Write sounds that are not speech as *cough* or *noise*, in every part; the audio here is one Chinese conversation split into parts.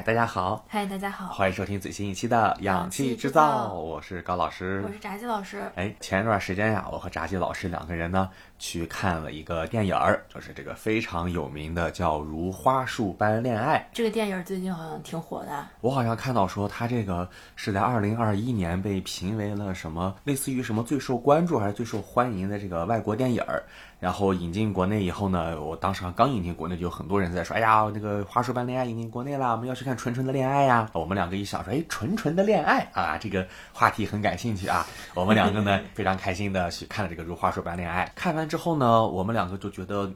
嗨，大家好，嗨，大家好，欢迎收听最新一期的《氧气制造》，我是高老师，我是炸鸡老师。哎，前一段时间呀，我和炸鸡老师两个人呢去看了一个电影儿，就是这个非常有名的叫《如花树般恋爱》。这个电影最近好像挺火的，我好像看到说它这个是在二零二一年被评为了什么类似于什么最受关注还是最受欢迎的这个外国电影儿。然后引进国内以后呢，我当时刚引进国内，就有很多人在说：“哎呀，那个花束般恋爱引进国内了，我们要去看纯纯的恋爱呀。”我们两个一想说：“哎，纯纯的恋爱啊，这个话题很感兴趣啊。”我们两个呢 *laughs* 非常开心的去看了这个如花束般恋爱。看完之后呢，我们两个就觉得。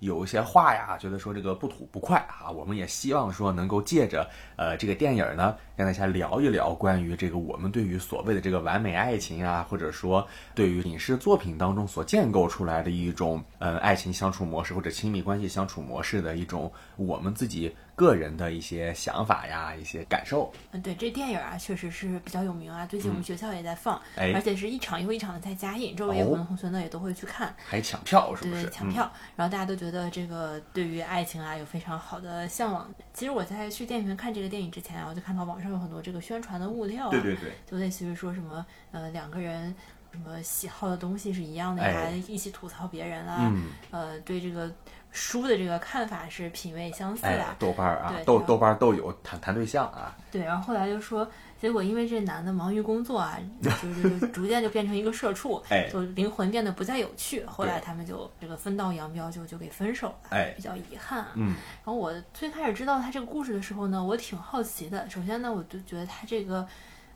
有一些话呀，觉得说这个不吐不快啊，我们也希望说能够借着呃这个电影呢，跟大家聊一聊关于这个我们对于所谓的这个完美爱情啊，或者说对于影视作品当中所建构出来的一种呃爱情相处模式或者亲密关系相处模式的一种我们自己。个人的一些想法呀，一些感受。嗯，对，这电影啊，确实是比较有名啊。最近我们学校也在放，而且是一场又一场的在加映，周围有很多同学呢也都会去看，还抢票是不是？对，抢票。然后大家都觉得这个对于爱情啊有非常好的向往。其实我在去电影院看这个电影之前啊，我就看到网上有很多这个宣传的物料啊，对对对，就类似于说什么呃两个人什么喜好的东西是一样的呀，一起吐槽别人啊，呃对这个。书的这个看法是品味相似的，豆瓣啊，豆豆瓣都有谈谈对象啊。对，然后后来就说，结果因为这男的忙于工作啊，就就逐渐就变成一个社畜，就灵魂变得不再有趣。后来他们就这个分道扬镳，就就给分手了，比较遗憾。嗯，然后我最开始知道他这个故事的时候呢，我挺好奇的。首先呢，我就觉得他这个。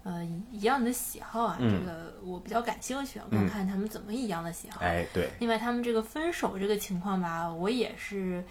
呃，一样的喜好啊，这个我比较感兴趣，看看他们怎么一样的喜好。哎，对。另外，他们这个分手这个情况吧，我也是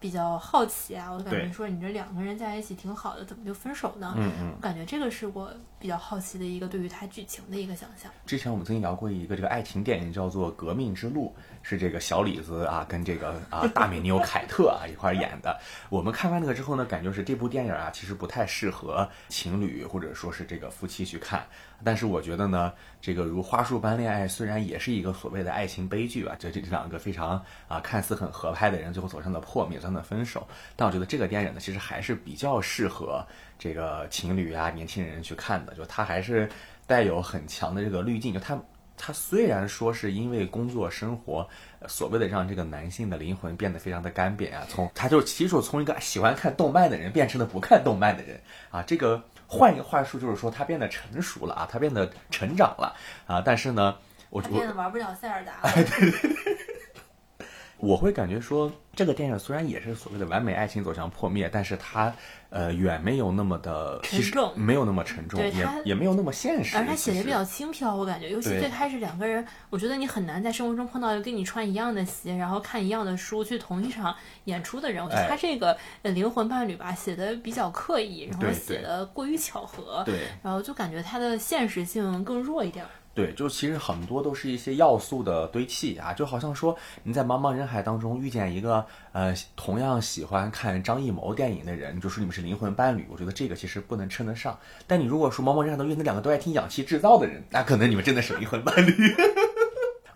比较好奇啊。我感觉说，你这两个人在一起挺好的，怎么就分手呢？嗯嗯。我感觉这个是我比较好奇的一个对于他剧情的一个想象。之前我们曾经聊过一个这个爱情电影，叫做《革命之路》。是这个小李子啊，跟这个啊大美妞凯特啊一块演的。我们看完那个之后呢，感觉是这部电影啊，其实不太适合情侣或者说是这个夫妻去看。但是我觉得呢，这个如花束般恋爱虽然也是一个所谓的爱情悲剧啊，这这两个非常啊看似很合拍的人最后走上了破灭，走上了分手。但我觉得这个电影呢，其实还是比较适合这个情侣啊年轻人去看的，就它还是带有很强的这个滤镜，就它。他虽然说是因为工作生活，所谓的让这个男性的灵魂变得非常的干瘪啊，从他就其实从一个喜欢看动漫的人变成了不看动漫的人啊，这个换一个话术就是说他变得成熟了啊，他变得成长了啊，但是呢，我我变得玩不了塞尔达了，对 *laughs* 对对，*laughs* 我会感觉说这个电影虽然也是所谓的完美爱情走向破灭，但是它。呃，远没有那么的沉重，没有那么沉重，也也没有那么现实。而他写的比较轻飘，我感觉，尤其最开始两个人，我觉得你很难在生活中碰到一个跟你穿一样的鞋，然后看一样的书，去同一场演出的人。我觉得他这个灵魂伴侣吧，写的比较刻意，然后写的过于巧合，对，然后就感觉他的现实性更弱一点。对，就其实很多都是一些要素的堆砌啊，就好像说你在茫茫人海当中遇见一个呃同样喜欢看张艺谋电影的人，就说你们是灵魂伴侣，我觉得这个其实不能称得上。但你如果说茫茫人海当中遇见两个都爱听氧气制造的人，那可能你们真的是灵魂伴侣。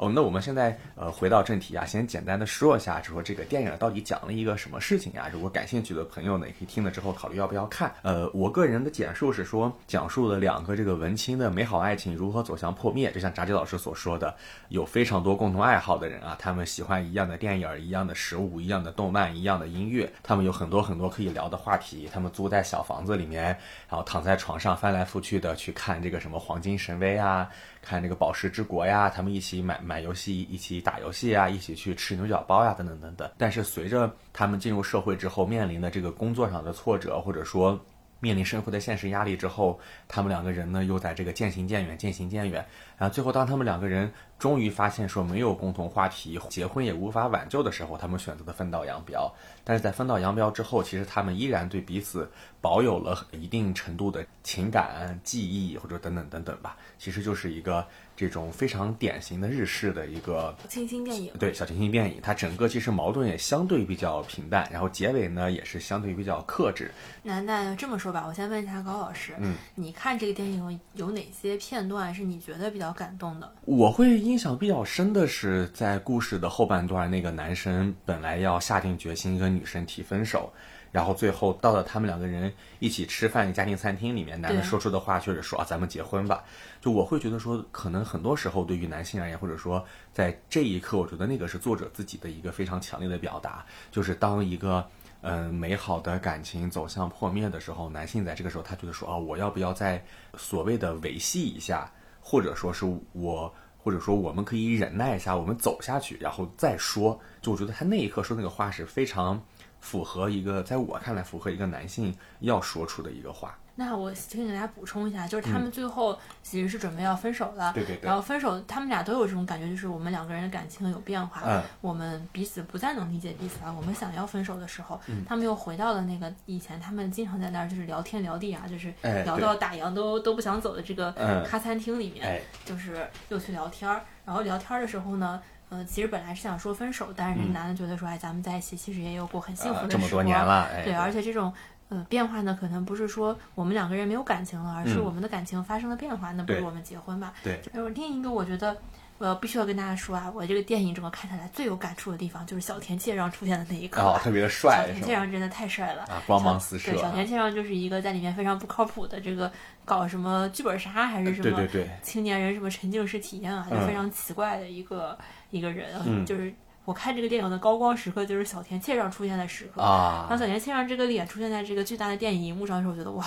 哦，那我们现在呃回到正题啊，先简单的说一下，就说这个电影到底讲了一个什么事情呀？如果感兴趣的朋友呢，也可以听了之后考虑要不要看。呃，我个人的简述是说，讲述了两个这个文青的美好爱情如何走向破灭。就像炸鸡老师所说的，有非常多共同爱好的人啊，他们喜欢一样的电影、一样的食物、一样的动漫、一样的音乐，他们有很多很多可以聊的话题。他们租在小房子里面，然后躺在床上翻来覆去的去看这个什么《黄金神威》啊。看这个宝石之国呀，他们一起买买游戏，一起打游戏啊，一起去吃牛角包呀，等等等等。但是随着他们进入社会之后，面临的这个工作上的挫折，或者说面临生活的现实压力之后，他们两个人呢又在这个渐行渐远，渐行渐远。然后最后，当他们两个人终于发现说没有共同话题，结婚也无法挽救的时候，他们选择的分道扬镳。但是在分道扬镳之后，其实他们依然对彼此保有了一定程度的情感、记忆或者等等等等吧。其实就是一个这种非常典型的日式的一个清新电影，对小清新电影，它整个其实矛盾也相对比较平淡，然后结尾呢也是相对比较克制。那那这么说吧，我先问一下高老师，嗯，你看这个电影有哪些片段是你觉得比较感动的？我会印象比较深的是在故事的后半段，那个男生本来要下定决心跟女生提分手。然后最后到了他们两个人一起吃饭的家庭餐厅里面，男的说出的话就是说啊，咱们结婚吧。就我会觉得说，可能很多时候对于男性而言，或者说在这一刻，我觉得那个是作者自己的一个非常强烈的表达，就是当一个嗯美好的感情走向破灭的时候，男性在这个时候他觉得说啊，我要不要再所谓的维系一下，或者说是我。或者说，我们可以忍耐一下，我们走下去，然后再说。就我觉得他那一刻说那个话是非常符合一个，在我看来符合一个男性要说出的一个话。那我先给大家补充一下，就是他们最后其实是准备要分手了，对对对。然后分手，他们俩都有这种感觉，就是我们两个人的感情有变化，嗯，我们彼此不再能理解彼此了。我们想要分手的时候，他们又回到了那个以前，他们经常在那儿就是聊天聊地啊，就是聊到打烊都都不想走的这个咖餐厅里面，就是又去聊天儿。然后聊天的时候呢，呃，其实本来是想说分手，但是人男的觉得说，哎，咱们在一起其实也有过很幸福的这么多年了，对，而且这种。呃，变化呢，可能不是说我们两个人没有感情了，而是我们的感情发生了变化。那不如我们结婚吧？对。然后另一个，我觉得我要必须要跟大家说啊，我这个电影整个看下来最有感触的地方，就是小田切让出现的那一刻。哦，特别的帅。小田切让真的太帅了啊，光芒四射。对，小田切让就是一个在里面非常不靠谱的这个搞什么剧本杀还是什么青年人什么沉浸式体验啊，就非常奇怪的一个一个人，就是。我看这个电影的高光时刻就是小田切让出现的时刻啊！当小田切让这个脸出现在这个巨大的电影荧幕上的时候，我觉得哇，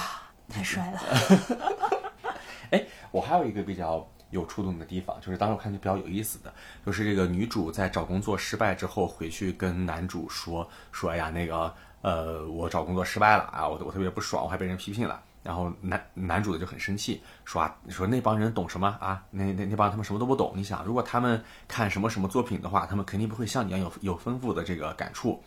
太帅了。*laughs* 哎，我还有一个比较有触动的地方，就是当时我看就比较有意思的，就是这个女主在找工作失败之后回去跟男主说说，哎呀，那个呃，我找工作失败了啊，我我特别不爽，我还被人批评了。然后男男主的就很生气，说啊，说那帮人懂什么啊？那那那帮他们什么都不懂。你想，如果他们看什么什么作品的话，他们肯定不会像你一样有有丰富的这个感触。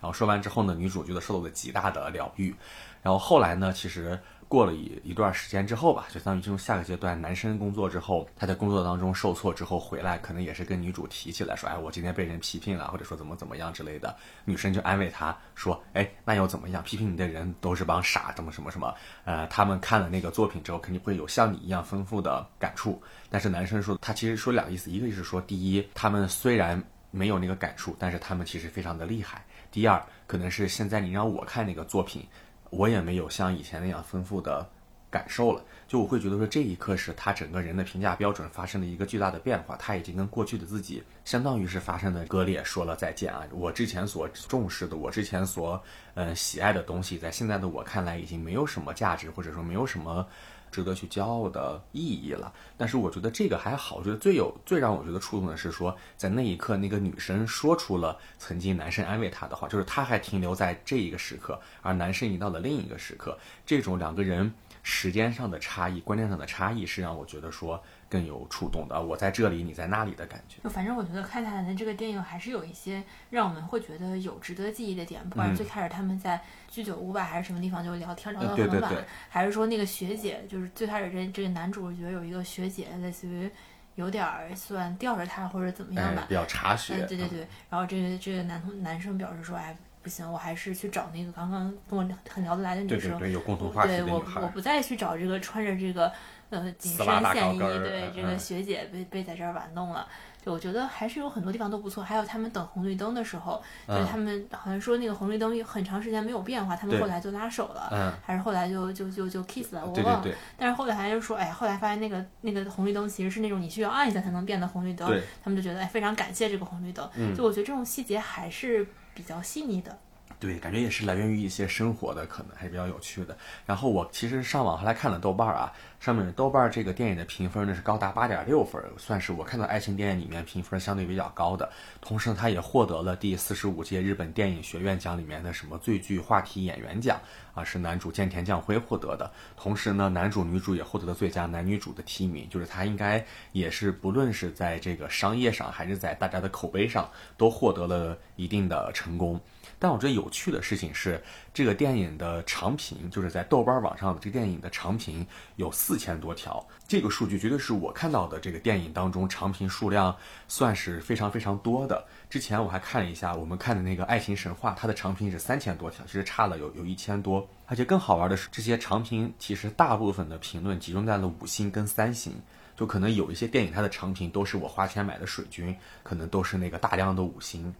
然后说完之后呢，女主觉得受到了极大的疗愈。然后后来呢，其实。过了一一段时间之后吧，就相当于进入下个阶段。男生工作之后，他在工作当中受挫之后回来，可能也是跟女主提起来说：“哎，我今天被人批评了，或者说怎么怎么样之类的。”女生就安慰他说：“哎，那又怎么样？批评你的人都是帮傻，怎么什么什么？呃，他们看了那个作品之后，肯定会有像你一样丰富的感触。”但是男生说，他其实说两个意思，一个是说，第一，他们虽然没有那个感触，但是他们其实非常的厉害；第二，可能是现在你让我看那个作品。我也没有像以前那样丰富的感受了，就我会觉得说这一刻是他整个人的评价标准发生了一个巨大的变化，他已经跟过去的自己相当于是发生了割裂，说了再见啊！我之前所重视的，我之前所嗯喜爱的东西，在现在的我看来已经没有什么价值，或者说没有什么。值得去骄傲的意义了，但是我觉得这个还好。我觉得最有最让我觉得触动的是说，在那一刻，那个女生说出了曾经男生安慰她的话，就是她还停留在这一个时刻，而男生已到了另一个时刻。这种两个人时间上的差异、观念上的差异，是让我觉得说。更有触动的，我在这里，你在那里的感觉。就反正我觉得看下来的这个电影还是有一些让我们会觉得有值得记忆的点，不管最开始他们在居酒屋吧，还是什么地方就聊天聊到很晚，还是说那个学姐，就是最开始这这个男主角有一个学姐，类似于有点算吊着他或者怎么样吧，比较查学。对对对，然后这个这个男同男生表示说，哎，不行，我还是去找那个刚刚跟我很聊得来的女生，对对对，有共同话题的我我不再去找这个穿着这个。呃，*laughs* 紧身线衣，对这个学姐被被在这儿玩弄了，就我觉得还是有很多地方都不错。还有他们等红绿灯的时候，就他们好像说那个红绿灯很长时间没有变化，他们后来就拉手了，还是后来就就就就 kiss 了，我忘了。但是后来还是说，哎，后来发现那个那个红绿灯其实是那种你需要按一下才能变的红绿灯，他们就觉得哎非常感谢这个红绿灯。就我觉得这种细节还是比较细腻的。对，感觉也是来源于一些生活的，可能还是比较有趣的。然后我其实上网后来看了豆瓣啊，上面豆瓣这个电影的评分呢是高达八点六分，算是我看到爱情电影里面评分相对比较高的。同时呢，它也获得了第四十五届日本电影学院奖里面的什么最具话题演员奖啊，是男主见田将辉获得的。同时呢，男主女主也获得了最佳男女主的提名，就是他应该也是不论是在这个商业上还是在大家的口碑上都获得了一定的成功。但我觉得有趣的事情是，这个电影的长评，就是在豆瓣网上的这个电影的长评有四千多条，这个数据绝对是我看到的这个电影当中长评数量算是非常非常多的。之前我还看了一下，我们看的那个《爱情神话》，它的长评是三千多条，其实差了有有一千多。而且更好玩的是，这些长评其实大部分的评论集中在了五星跟三星，就可能有一些电影它的长评都是我花钱买的水军，可能都是那个大量的五星。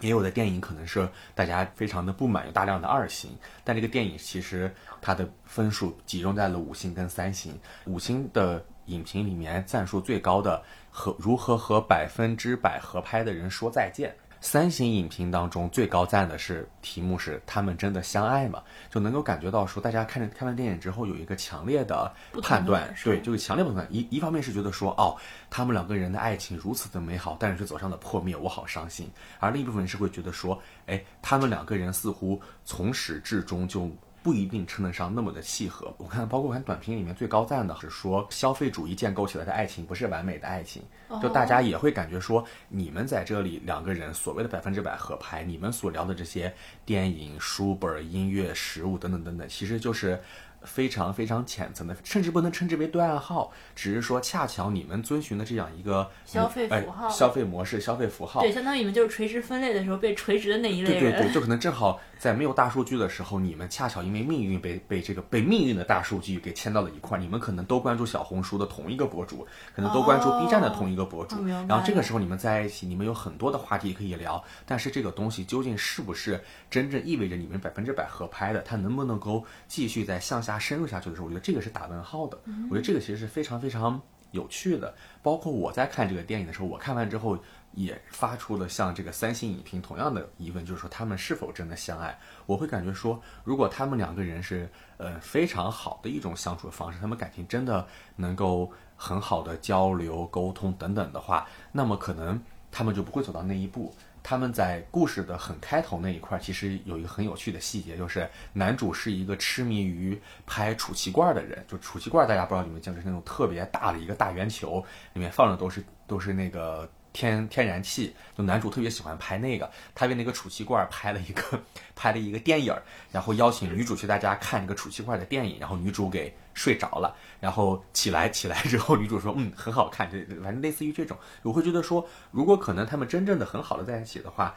也有的电影可能是大家非常的不满，有大量的二星。但这个电影其实它的分数集中在了五星跟三星。五星的影评里面赞数最高的和如何和百分之百合拍的人说再见。三星影评当中最高赞的是题目是他们真的相爱吗？就能够感觉到说大家看着看完电影之后有一个强烈的判断，对，就是强烈判断。一一方面是觉得说哦，他们两个人的爱情如此的美好，但是却走上了破灭，我好伤心。而另一部分是会觉得说，哎，他们两个人似乎从始至终就。不一定称得上那么的契合。我看，包括我看短评里面最高赞的是说，消费主义建构起来的爱情不是完美的爱情，就大家也会感觉说，你们在这里两个人所谓的百分之百合拍，你们所聊的这些电影、书本、音乐、食物等等等等，其实就是。非常非常浅层的，甚至不能称之为对暗号，只是说恰巧你们遵循的这样一个消费符号、消费模式、消费符号，对，相当于你们就是垂直分类的时候被垂直的那一类人，对对对，就可能正好在没有大数据的时候，你们恰巧因为命运被被这个被命运的大数据给牵到了一块，你们可能都关注小红书的同一个博主，可能都关注 B 站的同一个博主，然后这个时候你们在一起，你们有很多的话题可以聊，但是这个东西究竟是不是真正意味着你们百分之百合拍的？它能不能够继续在向下深入下去的时候？我觉得这个是打问号的。我觉得这个其实是非常非常有趣的。包括我在看这个电影的时候，我看完之后也发出了像这个三星影评同样的疑问，就是说他们是否真的相爱？我会感觉说，如果他们两个人是呃非常好的一种相处的方式，他们感情真的能够很好的交流、沟通等等的话，那么可能他们就不会走到那一步。他们在故事的很开头那一块，其实有一个很有趣的细节，就是男主是一个痴迷于拍储气罐的人。就储气罐，大家不知道你们见过，是那种特别大的一个大圆球，里面放的都是都是那个。天天然气，就男主特别喜欢拍那个，他为那个储气罐拍了一个 *laughs* 拍了一个电影然后邀请女主去大家看这个储气罐的电影，然后女主给睡着了，然后起来起来之后，女主说嗯很好看，这反正类似于这种，我会觉得说，如果可能他们真正的很好的在一起的话。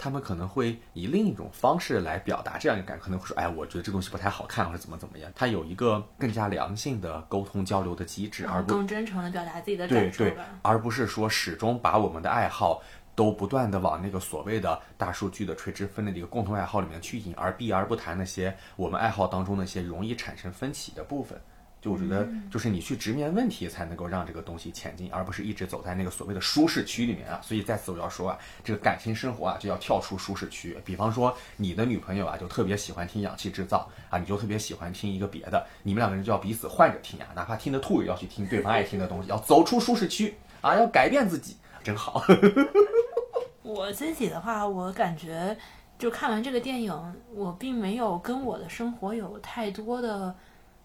他们可能会以另一种方式来表达这样一个感，可能会说，哎，我觉得这东西不太好看，或者怎么怎么样。他有一个更加良性的沟通交流的机制，而更真诚的表达自己的感受，对对，而不是说始终把我们的爱好都不断的往那个所谓的大数据的垂直分类的一个共同爱好里面去引，而避而不谈那些我们爱好当中那些容易产生分歧的部分。就我觉得，就是你去直面问题，才能够让这个东西前进，而不是一直走在那个所谓的舒适区里面啊。所以在此我要说啊，这个感情生活啊，就要跳出舒适区。比方说，你的女朋友啊，就特别喜欢听氧气制造啊，你就特别喜欢听一个别的，你们两个人就要彼此换着听啊，哪怕听得吐也要去听对方爱听的东西，要走出舒适区啊，要改变自己，真好。*laughs* *laughs* 我自己的话，我感觉就看完这个电影，我并没有跟我的生活有太多的。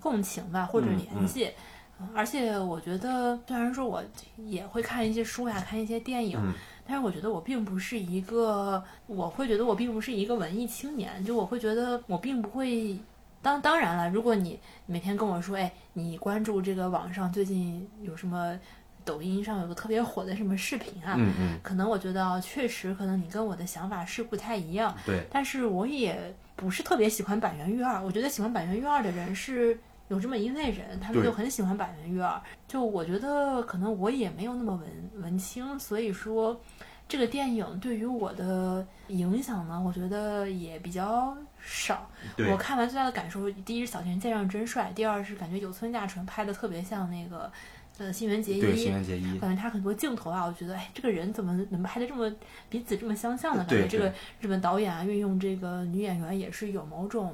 共情吧，或者联系，而且我觉得，虽然说我也会看一些书呀，看一些电影，但是我觉得我并不是一个，我会觉得我并不是一个文艺青年，就我会觉得我并不会。当当然了，如果你每天跟我说，哎，你关注这个网上最近有什么，抖音上有个特别火的什么视频啊，嗯嗯，可能我觉得确实可能你跟我的想法是不太一样，对，但是我也不是特别喜欢板垣育二，我觉得喜欢板垣育二的人是。有这么一类人，他们就很喜欢板垣育儿。就我觉得，可能我也没有那么文文青，所以说，这个电影对于我的影响呢，我觉得也比较少。我看完最大的感受，第一是小田健让真帅，第二是感觉有村架纯拍的特别像那个呃新垣结衣。对新垣结衣，感觉他很多镜头啊，我觉得哎，这个人怎么能拍的这么彼此这么相像呢？感觉这个日本导演啊，运用这个女演员也是有某种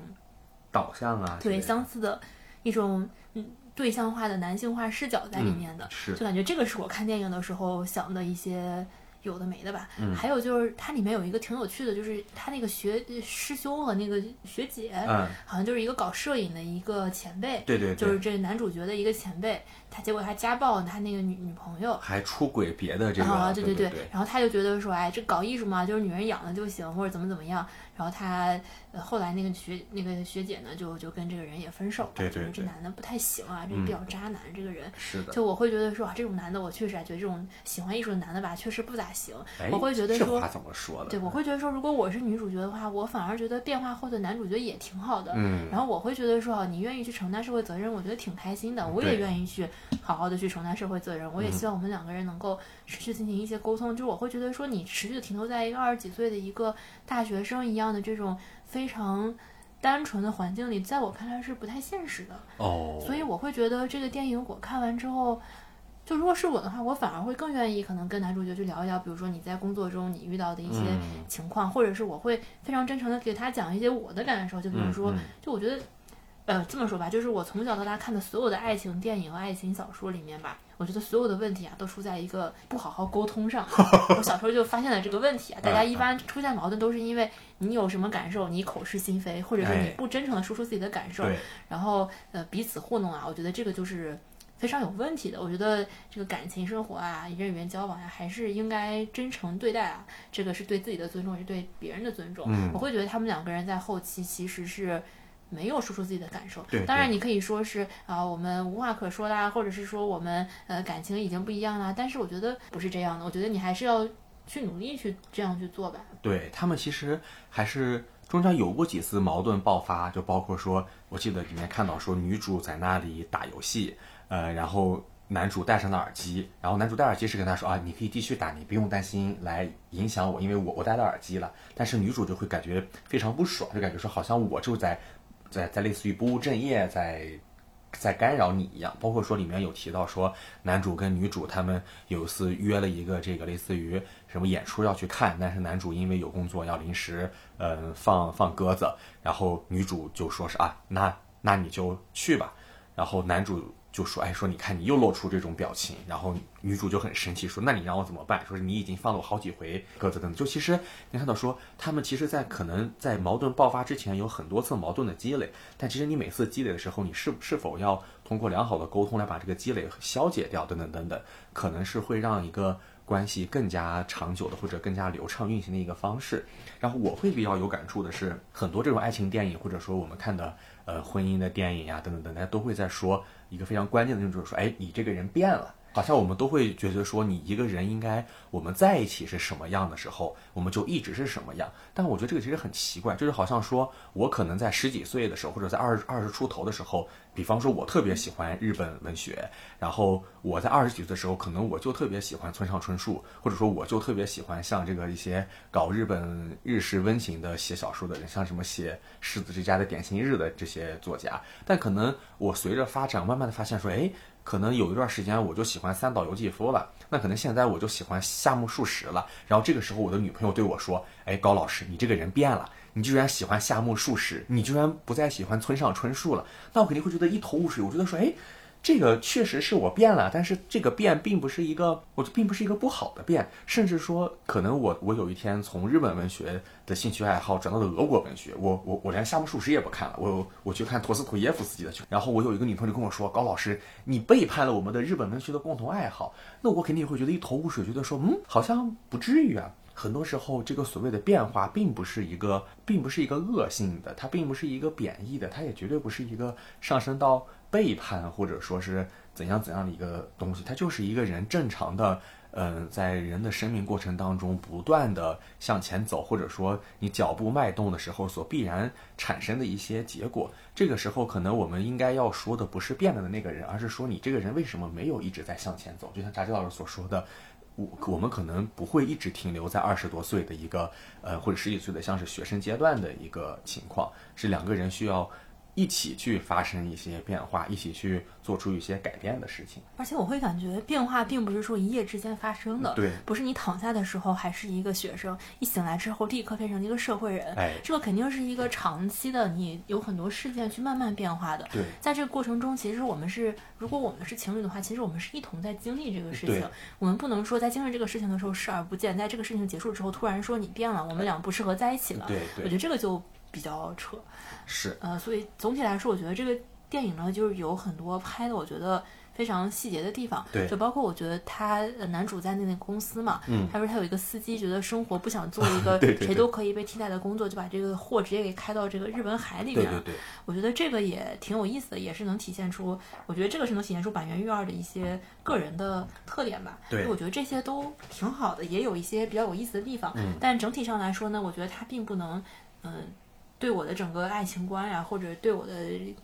导向啊，对相似的。一种嗯对象化的男性化视角在里面的，是就感觉这个是我看电影的时候想的一些有的没的吧。嗯，还有就是它里面有一个挺有趣的，就是他那个学师兄和那个学姐，嗯，好像就是一个搞摄影的一个前辈，对对，就是这男主角的一个前辈。他结果他家暴他那个女女朋友，还出轨别的这个，啊对对对，然后他就觉得说，哎，这搞艺术嘛，就是女人养了就行，或者怎么怎么样。然后他后来那个学那个学姐呢，就就跟这个人也分手了，对对，这男的不太行啊，这比较渣男，这个人。是的。就我会觉得说啊，这种男的，我确实啊，觉得这种喜欢艺术的男的吧，确实不咋行。我会觉得说，这话怎么说的？对，我会觉得说，如果我是女主角的话，我反而觉得变化后的男主角也挺好的。嗯，然后我会觉得说，你愿意去承担社会责任，我觉得挺开心的。我也愿意去好好的去承担社会责任。我也希望我们两个人能够持续进行一些沟通。就是我会觉得说，你持续的停留在一个二十几岁的一个大学生一样的这种非常。单纯的环境里，在我看来是不太现实的哦，所以我会觉得这个电影我看完之后，就如果是我的话，我反而会更愿意可能跟男主角去聊一聊，比如说你在工作中你遇到的一些情况，或者是我会非常真诚的给他讲一些我的感受，就比如说，就我觉得。呃，这么说吧，就是我从小到大看的所有的爱情电影和爱情小说里面吧，我觉得所有的问题啊，都出在一个不好好沟通上。*laughs* 我小时候就发现了这个问题啊，大家一般出现矛盾都是因为你有什么感受，你口是心非，或者是你不真诚的说出自己的感受，然后呃彼此糊弄啊。我觉得这个就是非常有问题的。我觉得这个感情生活啊，人与人交往呀，还是应该真诚对待啊。这个是对自己的尊重，也是对别人的尊重。我会觉得他们两个人在后期其实是。没有说出自己的感受，当然你可以说是啊，我们无话可说啦，或者是说我们呃感情已经不一样啦。但是我觉得不是这样的，我觉得你还是要去努力去这样去做吧。对他们其实还是中间有过几次矛盾爆发，就包括说，我记得里面看到说女主在那里打游戏，呃，然后男主戴上了耳机，然后男主戴耳机是跟他说啊，你可以继续打，你不用担心来影响我，因为我我戴了耳机了。但是女主就会感觉非常不爽，就感觉说好像我就在。在在类似于不务正业，在在干扰你一样，包括说里面有提到说男主跟女主他们有一次约了一个这个类似于什么演出要去看，但是男主因为有工作要临时嗯放放鸽子，然后女主就说是啊那那你就去吧，然后男主。就说，哎，说你看你又露出这种表情，然后女主就很生气，说那你让我怎么办？说是你已经放了我好几回鸽子等等。就其实你看到说，他们其实，在可能在矛盾爆发之前，有很多次矛盾的积累。但其实你每次积累的时候，你是是否要通过良好的沟通来把这个积累消解掉？等等等等，可能是会让一个关系更加长久的或者更加流畅运行的一个方式。然后我会比较有感触的是，很多这种爱情电影或者说我们看的呃婚姻的电影呀等等等，大家都会在说。一个非常关键的就是说，哎，你这个人变了，好像我们都会觉得说，你一个人应该我们在一起是什么样的时候，我们就一直是什么样。但我觉得这个其实很奇怪，就是好像说我可能在十几岁的时候，或者在二二十出头的时候。比方说，我特别喜欢日本文学，然后我在二十几岁的时候，可能我就特别喜欢村上春树，或者说我就特别喜欢像这个一些搞日本日式温情的写小说的人，像什么写《狮子之家的点心日》的这些作家。但可能我随着发展，慢慢的发现说，哎，可能有一段时间我就喜欢三岛由纪夫了，那可能现在我就喜欢夏目漱石了。然后这个时候，我的女朋朋友对我说，哎，高老师，你这个人变了。你居然喜欢夏目漱石，你居然不再喜欢村上春树了，那我肯定会觉得一头雾水。我觉得说，哎，这个确实是我变了，但是这个变并不是一个，我并不是一个不好的变，甚至说，可能我我有一天从日本文学的兴趣爱好转到了俄国文学，我我我连夏目漱石也不看了，我我去看陀思妥耶夫斯基的去。然后我有一个女朋友跟我说，高老师，你背叛了我们的日本文学的共同爱好，那我肯定也会觉得一头雾水，觉得说，嗯，好像不至于啊。很多时候，这个所谓的变化，并不是一个，并不是一个恶性的，它并不是一个贬义的，它也绝对不是一个上升到背叛或者说是怎样怎样的一个东西，它就是一个人正常的，嗯，在人的生命过程当中不断的向前走，或者说你脚步迈动的时候所必然产生的一些结果。这个时候，可能我们应该要说的不是变了的那个人，而是说你这个人为什么没有一直在向前走？就像扎基老师所说的。我我们可能不会一直停留在二十多岁的一个，呃，或者十几岁的，像是学生阶段的一个情况，是两个人需要。一起去发生一些变化，一起去做出一些改变的事情。而且我会感觉变化并不是说一夜之间发生的，对，不是你躺下的时候还是一个学生，一醒来之后立刻变成一个社会人。哎，这个肯定是一个长期的，你有很多事件去慢慢变化的。对，在这个过程中，其实我们是，如果我们是情侣的话，其实我们是一同在经历这个事情。我们不能说在经历这个事情的时候视而不见，在这个事情结束之后突然说你变了，我们俩不适合在一起了。对，我觉得这个就。比较扯，是呃，所以总体来说，我觉得这个电影呢，就是有很多拍的，我觉得非常细节的地方。对，就包括我觉得他男主在那个公司嘛，嗯，他说他有一个司机，觉得生活不想做 *laughs* 一个谁都可以被替代的工作，就把这个货直接给开到这个日本海里面。对对对，我觉得这个也挺有意思的，也是能体现出，我觉得这个是能体现出板垣育二的一些个人的特点吧。对，我觉得这些都挺好的，也有一些比较有意思的地方。嗯，但整体上来说呢，我觉得它并不能，嗯。对我的整个爱情观呀，或者对我的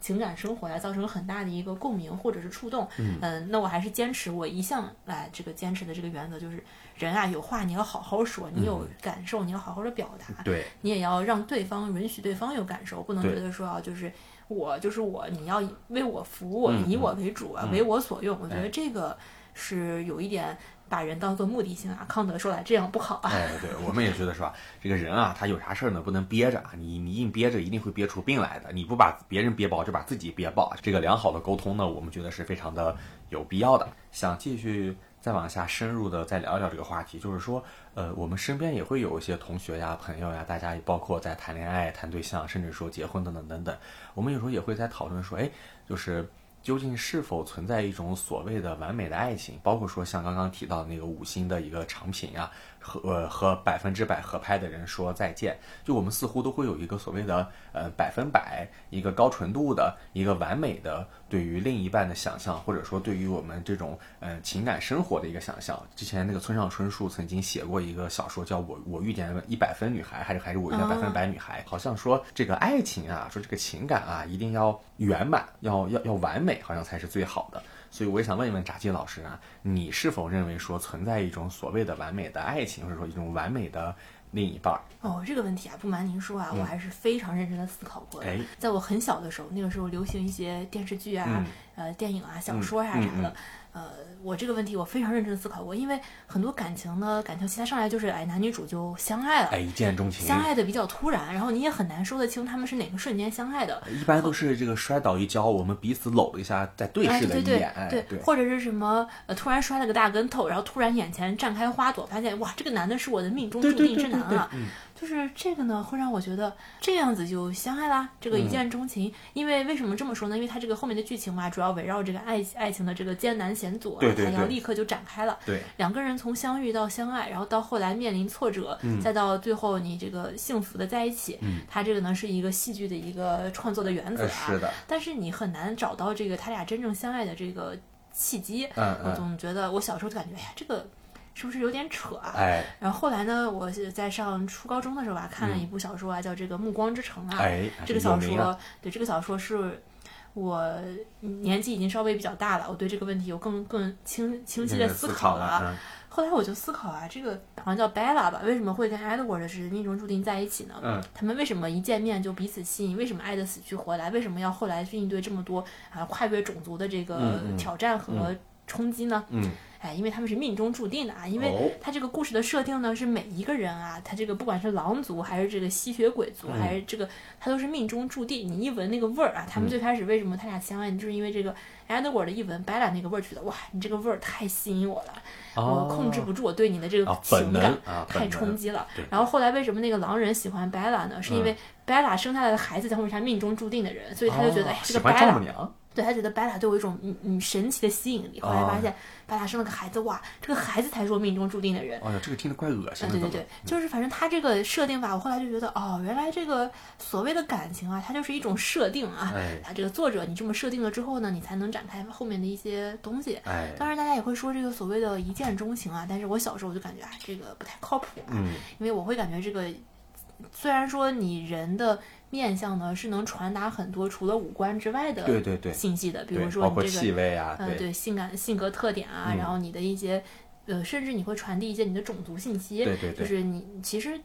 情感生活呀，造成很大的一个共鸣或者是触动。嗯，那我还是坚持我一向来这个坚持的这个原则，就是人啊，有话你要好好说，你有感受你要好好的表达。对，你也要让对方允许对方有感受，不能觉得说啊，就是我就是我，你要为我服务，以我为主啊，为我所用。我觉得这个是有一点。把人当做目的性啊，康德说来这样不好啊。哎，对，我们也觉得是吧？这个人啊，他有啥事儿呢，不能憋着啊。你你硬憋着，一定会憋出病来的。你不把别人憋爆，就把自己憋爆。这个良好的沟通呢，我们觉得是非常的有必要的。想继续再往下深入的再聊一聊这个话题，就是说，呃，我们身边也会有一些同学呀、朋友呀，大家也包括在谈恋爱、谈对象，甚至说结婚等等等等。我们有时候也会在讨论说，哎，就是。究竟是否存在一种所谓的完美的爱情？包括说像刚刚提到的那个五星的一个长评啊。和呃和百分之百合拍的人说再见，就我们似乎都会有一个所谓的呃百分百一个高纯度的一个完美的对于另一半的想象，或者说对于我们这种呃情感生活的一个想象。之前那个村上春树曾经写过一个小说，叫我我遇见一百分女孩，还是还是我遇见百分百女孩，好像说这个爱情啊，说这个情感啊，一定要圆满，要要要完美，好像才是最好的。所以我也想问一问炸鸡老师啊，你是否认为说存在一种所谓的完美的爱情，或者说一种完美的另一半？哦，这个问题啊，不瞒您说啊，我还是非常认真的思考过的。在我很小的时候，那个时候流行一些电视剧啊、呃电影啊、小说啊啥的。呃，我这个问题我非常认真的思考过，因为很多感情呢，感情戏它上来就是哎男女主就相爱了，哎一见钟情，相爱的比较突然，然后你也很难说得清他们是哪个瞬间相爱的。一般都是这个摔倒一跤，我们彼此搂了一下，再对视了一眼，对对，或者是什么呃突然摔了个大跟头，然后突然眼前绽开花朵，发现哇这个男的是我的命中注定之男啊。就是这个呢，会让我觉得这样子就相爱啦，这个一见钟情。因为为什么这么说呢？因为它这个后面的剧情嘛，主要围绕这个爱爱情的这个艰难险阻，对它要立刻就展开了。对，两个人从相遇到相爱，然后到后来面临挫折，再到最后你这个幸福的在一起。嗯，它这个呢是一个戏剧的一个创作的原则啊。是的。但是你很难找到这个他俩真正相爱的这个契机。嗯嗯。我总觉得我小时候就感觉，哎呀，这个。是不是有点扯啊？哎，然后后来呢？我在上初高中的时候吧，看了一部小说啊，叫这个《暮光之城》啊。哎，这个小说，对这个小说是我年纪已经稍微比较大了，我对这个问题有更更清清晰的思考了。后来我就思考啊，这个好像叫 Bella 吧，为什么会跟 Edward 是命中注定在一起呢？嗯，他们为什么一见面就彼此吸引？为什么爱的死去活来？为什么要后来去应对这么多啊跨越种族的这个挑战和冲击呢？嗯。哎，因为他们是命中注定的啊！因为他这个故事的设定呢，是每一个人啊，他这个不管是狼族还是这个吸血鬼族，还是这个，他都是命中注定。你一闻那个味儿啊，他们最开始为什么他俩相爱，就是因为这个 Edward 一闻 Bella 那个味儿，觉得哇，你这个味儿太吸引我了，我控制不住我对你的这个情感，太冲击了。然后后来为什么那个狼人喜欢 Bella 呢？是因为 Bella 生下来的孩子将会是他命中注定的人，所以他就觉得哎，这个 Bella。对他觉得白塔对我有一种嗯嗯神奇的吸引力，后来发现白塔生了个孩子，哇，这个孩子才是我命中注定的人。哎呀，这个听着怪恶心的。对对对，就是反正他这个设定吧，我后来就觉得哦，原来这个所谓的感情啊，它就是一种设定啊。哎。他这个作者你这么设定了之后呢，你才能展开后面的一些东西。哎。当然，大家也会说这个所谓的一见钟情啊，但是我小时候我就感觉啊，这个不太靠谱。嗯。因为我会感觉这个，虽然说你人的。面相呢是能传达很多除了五官之外的对对对。信息的，比如说你这个气味啊，嗯对性感性格特点啊，然后你的一些呃，甚至你会传递一些你的种族信息，对对对，就是你其实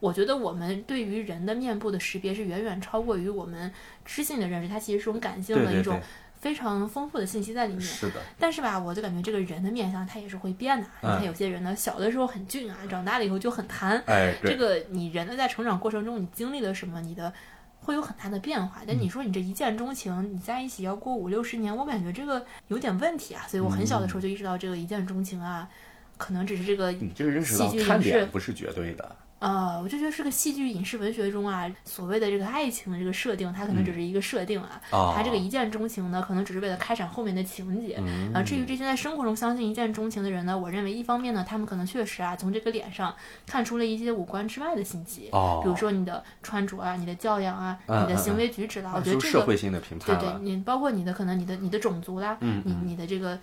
我觉得我们对于人的面部的识别是远远超过于我们知性的认识，它其实是种感性的一种。非常丰富的信息在里面，是的。但是吧，我就感觉这个人的面相他也是会变的。你看有些人呢，小的时候很俊啊，长大了以后就很贪。哎，这个你人呢，在成长过程中，你经历了什么，你的会有很大的变化。但你说你这一见钟情，你在一起要过五六十年，我感觉这个有点问题啊。所以我很小的时候就意识到，这个一见钟情啊，可能只是这个你这个认识到看点不是绝对的。呃，我就觉得是个戏剧影视文学中啊，所谓的这个爱情的这个设定，它可能只是一个设定啊。哦。它这个一见钟情呢，可能只是为了开展后面的情节。嗯。啊，至于这些在生活中相信一见钟情的人呢，我认为一方面呢，他们可能确实啊，从这个脸上看出了一些五官之外的信息，哦。比如说你的穿着啊、你的教养啊、嗯你的行为举止啦，我觉得这个社会性的评判对对，你包括你的可能你的你的种族啦，嗯你你的这个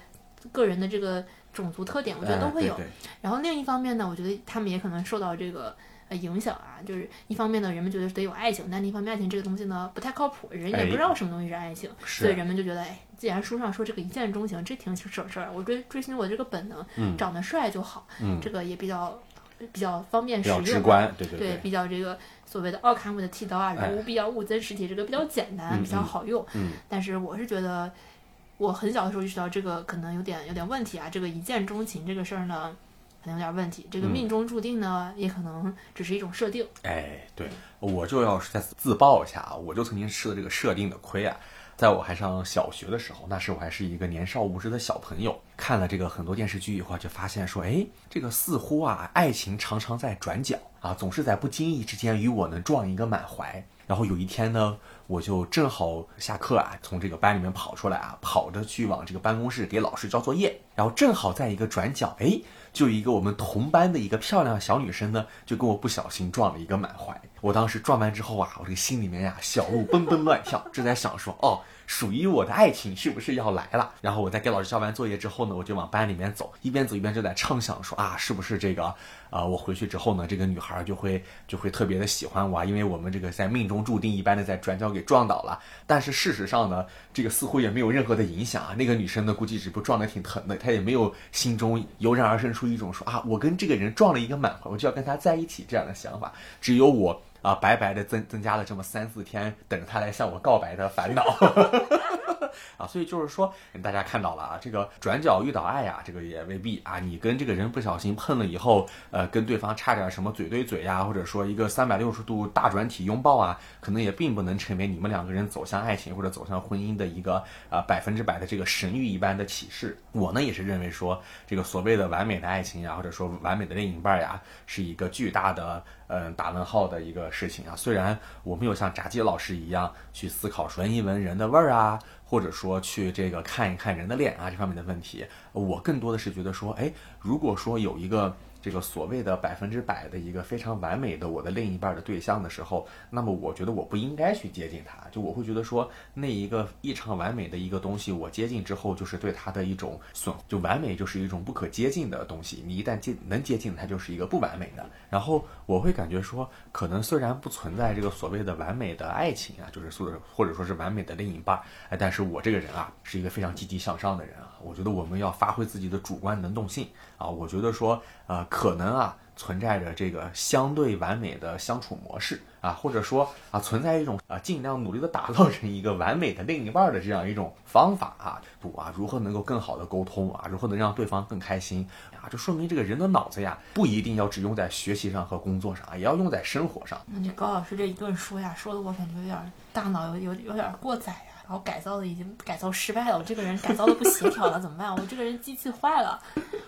个人的这个种族特点，我觉得都会有。然后另一方面呢，我觉得他们也可能受到这个呃影响啊，就是一方面呢，人们觉得得有爱情，但另一方面，爱情这个东西呢不太靠谱，人也不知道什么东西是爱情，是所以人们就觉得，哎，既然书上说这个一见钟情，这挺省事儿，我追追寻我这个本能，长得帅就好，嗯。这个也比较比较方便比较实用，直观，对对对，比较这个所谓的奥卡姆的剃刀啊，人物比较物增实体，这个比较简单，嗯比较好用。嗯。但是我是觉得，我很小的时候意识到这个可能有点有点问题啊，这个一见钟情这个事儿呢，可能有点问题。这个嗯命中注定呢，也可能只是一种设定。哎，对，我就要是再次自曝一下啊，我就曾经吃了这个设定的亏啊。在我还上小学的时候，那时我还是一个年少无知的小朋友，看了这个很多电视剧以后，就发现说，哎，这个似乎啊，爱情常常在转角啊，总是在不经意之间与我能撞一个满怀。然后有一天呢，我就正好下课啊，从这个班里面跑出来啊，跑着去往这个办公室给老师交作业，然后正好在一个转角，哎，就一个我们同班的一个漂亮小女生呢，就跟我不小心撞了一个满怀。我当时撞完之后啊，我这个心里面呀、小鹿蹦蹦乱跳，正在想说，哦，属于我的爱情是不是要来了？然后我在给老师交完作业之后呢，我就往班里面走，一边走一边就在畅想说啊，是不是这个，呃，我回去之后呢，这个女孩就会就会特别的喜欢我啊，因为我们这个在命中注定一般的在转角给撞倒了。但是事实上呢，这个似乎也没有任何的影响啊。那个女生呢，估计只不撞得挺疼的，她也没有心中油然而生出一种说啊，我跟这个人撞了一个满怀，我就要跟他在一起这样的想法。只有我。啊，白白的增增加了这么三四天，等着他来向我告白的烦恼。*laughs* 啊，所以就是说，大家看到了啊，这个转角遇到爱呀、这个也未必啊。你跟这个人不小心碰了以后，呃，跟对方差点什么嘴对嘴呀、或者说一个三百六十度大转体拥抱啊，可能也并不能成为你们两个人走向爱情或者走向婚姻的一个啊百分之百的这个神谕一般的启示。我呢也是认为说，这个所谓的完美的爱情呀，或者说完美的另一半呀，是一个巨大的嗯打问号的一个事情啊。虽然我没有像炸鸡老师一样去思考闻一闻人的味儿啊。或者说去这个看一看人的脸啊这方面的问题，我更多的是觉得说，哎，如果说有一个这个所谓的百分之百的一个非常完美的我的另一半的对象的时候，那么我觉得我不应该去接近他，就我会觉得说那一个异常完美的一个东西，我接近之后就是对他的一种损，就完美就是一种不可接近的东西，你一旦接能接近它就是一个不完美的。然后我会感觉说，可能虽然不存在这个所谓的完美的爱情啊，就是或者或者说是完美的另一半，哎，但是我这个人啊是一个非常积极向上的人啊，我觉得我们要发挥自己的主观能动性啊，我觉得说呃可能啊存在着这个相对完美的相处模式啊，或者说啊存在一种啊尽量努力的打造成一个完美的另一半的这样一种方法啊，不啊如何能够更好的沟通啊，如何能让对方更开心啊，这说明这个人的脑子呀不一定要只用在学习上和工作上啊，也要用在生活上。那你高老师这一顿说呀，说的我感觉有点大脑有有有点过载、然后改造的已经改造失败了，我这个人改造的不协调了，怎么办？我这个人机器坏了，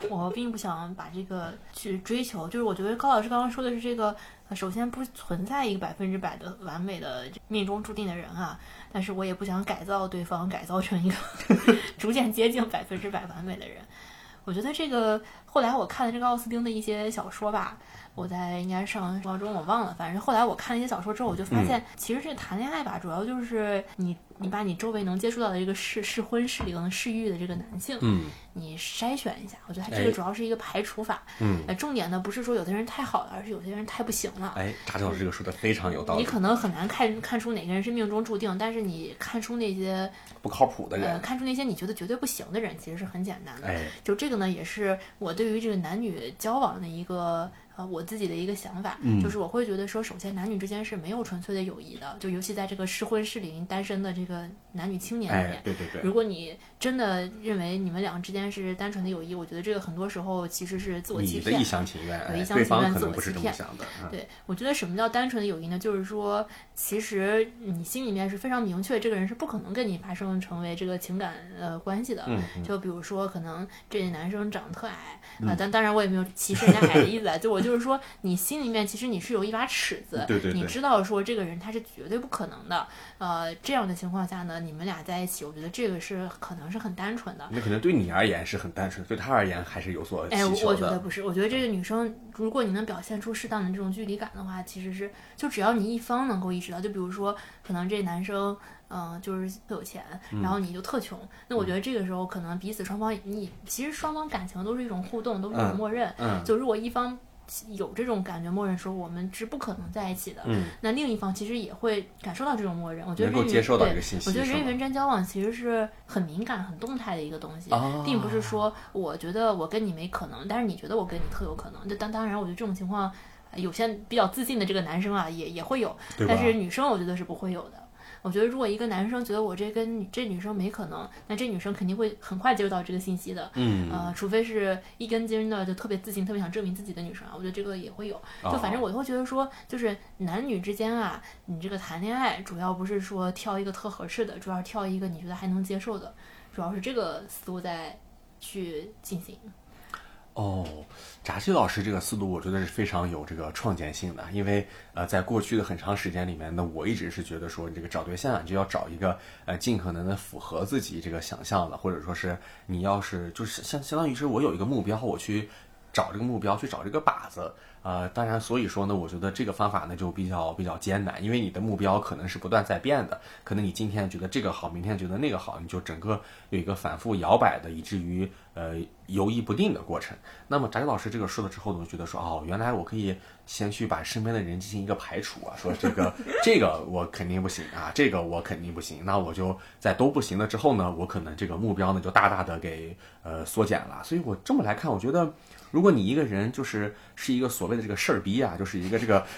我并不想把这个去追求。就是我觉得高老师刚刚说的是这个，呃首先不存在一个百分之百的完美的命中注定的人啊，但是我也不想改造对方，改造成一个 *laughs* 逐渐接近百分之百完美的人。我觉得这个后来我看了这个奥斯汀的一些小说吧，我在应该上高中我忘了，反正后来我看了一些小说之后，我就发现其实这谈恋爱吧，主要就是你你把你周围能接触到的这个适适婚适龄适育的这个男性，嗯你筛选一下，我觉得它这哎个主要是一个排除法。嗯，呃，重点呢不是说有的人太好了，而是有些人太不行了。哎，查正老师这个说的非常有道理你，可能很难看看出哪个人是命中注定，但是你看出那些不靠谱的呃人，看出那些你觉得绝对不行的人，其实是很简单的。哎，就这个呢，也是我对于这个男女交往的一个呃我自己的一个想法，嗯就是我会觉得说，首先男女之间是没有纯粹的友谊的，就尤其在这个适婚适龄单身的这个男女青年里面哎，。对对对，如果你真的认为你们两个之间是单纯的友谊，我觉得这个很多时候其实是自我欺骗你的一。厢情愿，对一厢情愿自方可能不是我欺骗这么想的，嗯对，我觉得什么叫单纯的友谊呢？就是说，其实你心里面是非常明确，这个人是不可能跟你发生成为这个情感呃关系的。嗯嗯就比如说，可能这男生长得特矮啊、但当然我也没有歧视人家矮的意思啊，就我就就是说你心里面其实你是有一把尺子，对对对你知道说这个人他是绝对不可能的。呃，这样的情况下呢，你们俩在一起，我觉得这个是可能是很单纯的。那可能对你而言是很单纯，对他而言还是有所哎。我觉得不是，我觉得这个女生，如果你能表现出适当的这种距离感的话，其实是就只要你一方能够意识到，就比如说可能这男生。嗯，就是特有钱，然后你就特穷。那我觉得这个时候可能彼此双方，你其实双方感情都是一种互动，都是一种默认。嗯就如果一方有这种感觉，默认说我们是不可能在一起的，嗯，那另一方其实也会感受到这种默认。我觉得人与能够接受到对这个信息我觉得人与人之间交往其实是很敏感、很动态的一个东西，啊并不是说我觉得我跟你没可能，但是你觉得我跟你特有可能。就当当然，我觉得这种情况，呃有些比较自信的这个男生啊，也也会有，但是女生我觉得是不会有的。我觉得，如果一个男生觉得我这跟这女生没可能，那这女生肯定会很快接受到这个信息的。嗯呃，除非是一根筋的，就特别自信、特别想证明自己的女生啊，我觉得这个也会有。就反正我会觉得说，就是男女之间啊，你这个谈恋爱主要不是说挑一个特合适的，主要是挑一个你觉得还能接受的，主要是这个思路在去进行。哦，扎西老师这个思路，我觉得是非常有这个创建性的，因为呃，在过去的很长时间里面呢，我一直是觉得说，你这个找对象啊就要找一个呃尽可能的符合自己这个想象的，或者说是你要是就是相相当于是我有一个目标，我去找这个目标，去找这个靶子。呃，当然，所以说呢，我觉得这个方法呢就比较比较艰难，因为你的目标可能是不断在变的，可能你今天觉得这个好，明天觉得那个好，你就整个有一个反复摇摆的，以至于呃犹疑不定的过程。那么翟老师这个说了之后呢，我觉得说哦，原来我可以先去把身边的人进行一个排除啊，说这个这个我肯定不行啊，*laughs* 这个我肯定不行，那我就在都不行了之后呢，我可能这个目标呢就大大的给呃缩减了。所以我这么来看，我觉得如果你一个人就是是一个所谓的这个事儿逼啊，就是一个这个。*laughs*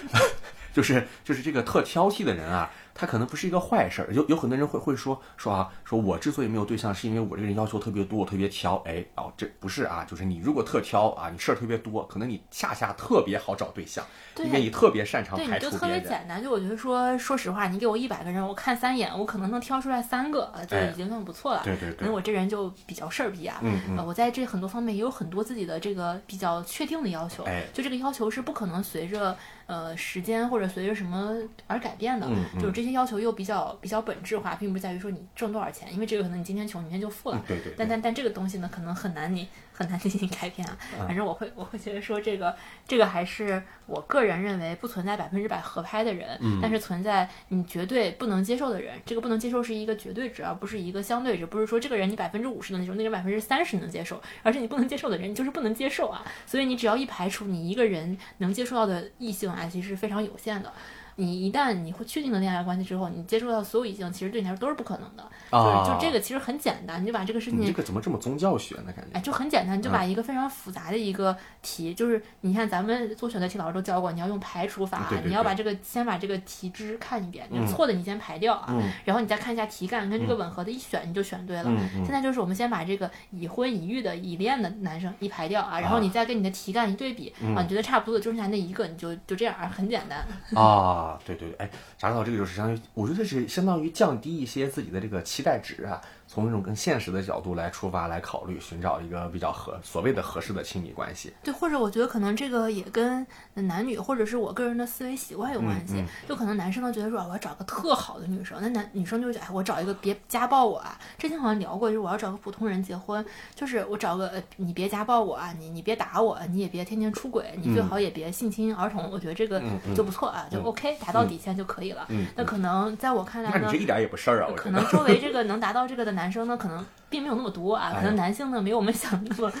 就是就是这个特挑剔的人啊，他可能不是一个坏事儿。有有很多人会会说说啊，说我之所以没有对象，是因为我这个人要求特别多，我特别挑。哎，哦，这不是啊，就是你如果特挑啊，你事儿特别多，可能你恰恰特别好找对象，对因为你特别擅长对，排你就特除别人。别简单。就我觉得说，说实话，你给我一百个人，我看三眼，我可能能挑出来三个，呃就哎已经很不错了。对对对可能我这人就比较事儿逼啊。嗯嗯呃，我在这很多方面也有很多自己的这个比较确定的要求。哎就这个要求是不可能随着呃时间或者随着什么而改变的。嗯嗯就是这些要求又比较比较本质化，并不在于说你挣多少钱，因为这个可能你今天穷，明天就富了。对对但但但这个东西呢，可能很难你很难进行改变啊。嗯反正我会我会觉得说这个这个还是我个人认为不存在百分之百合拍的人，嗯但是存在你绝对不能接受的人。这个不能接受是一个绝对值，而不是一个相对值。不是说这个人你百分之五十能接受，那个人百分之三十能接受，而是你不能接受的人你就是不能接受啊。所以你只要一排除你一个人能接受到的异性啊，其实是非常有限的。你一旦你会确定了恋爱关系之后，你接触到所有异性，其实对你来说都是不可能的。啊就是就这个其实很简单，你就把这个事情你这个怎么这么宗教学呢？感哎，觉就很简单，你就嗯把一个非常复杂的一个题，就是你看咱们做选择题老师都教过，你要用排除法，对对对你要把这个先把这个题支看一遍，你嗯错的你先排掉啊，嗯然后你再看一下题干跟这个吻合的，一选你就选对了。现在就是我们先把这个已婚已育的已恋的男生一排掉啊，然后你再跟你的题干一对比、嗯啊，你觉得差不多的就剩下那一个，你就就这样啊，很简单。啊，对对对，哎，查到这个就是相当于，我觉得是相当于降低一些自己的这个期待值啊，从一种更现实的角度来出发来考虑，寻找一个比较合所谓的合适的亲密关系。对，或者我觉得可能这个也跟男女或者是我个人的思维习惯有关系。嗯嗯就可能男生呢觉得说，啊我要找个特好的女生，那男女生就会觉得，哎，我找一个别家暴我啊。之前好像聊过，就是我要找个普通人结婚，就是我找个呃，你别家暴我啊，你你别打我，你也别天天出轨，你最好也别性侵儿童。我觉得这个就不错啊，就 OK，达到底线就可以了。嗯，那可能在我看来呢那你这，一点也不事儿啊，我可。能周围这个能达到这个的男生呢，可能并没有那么多啊，可能男性呢没有我们想的那么。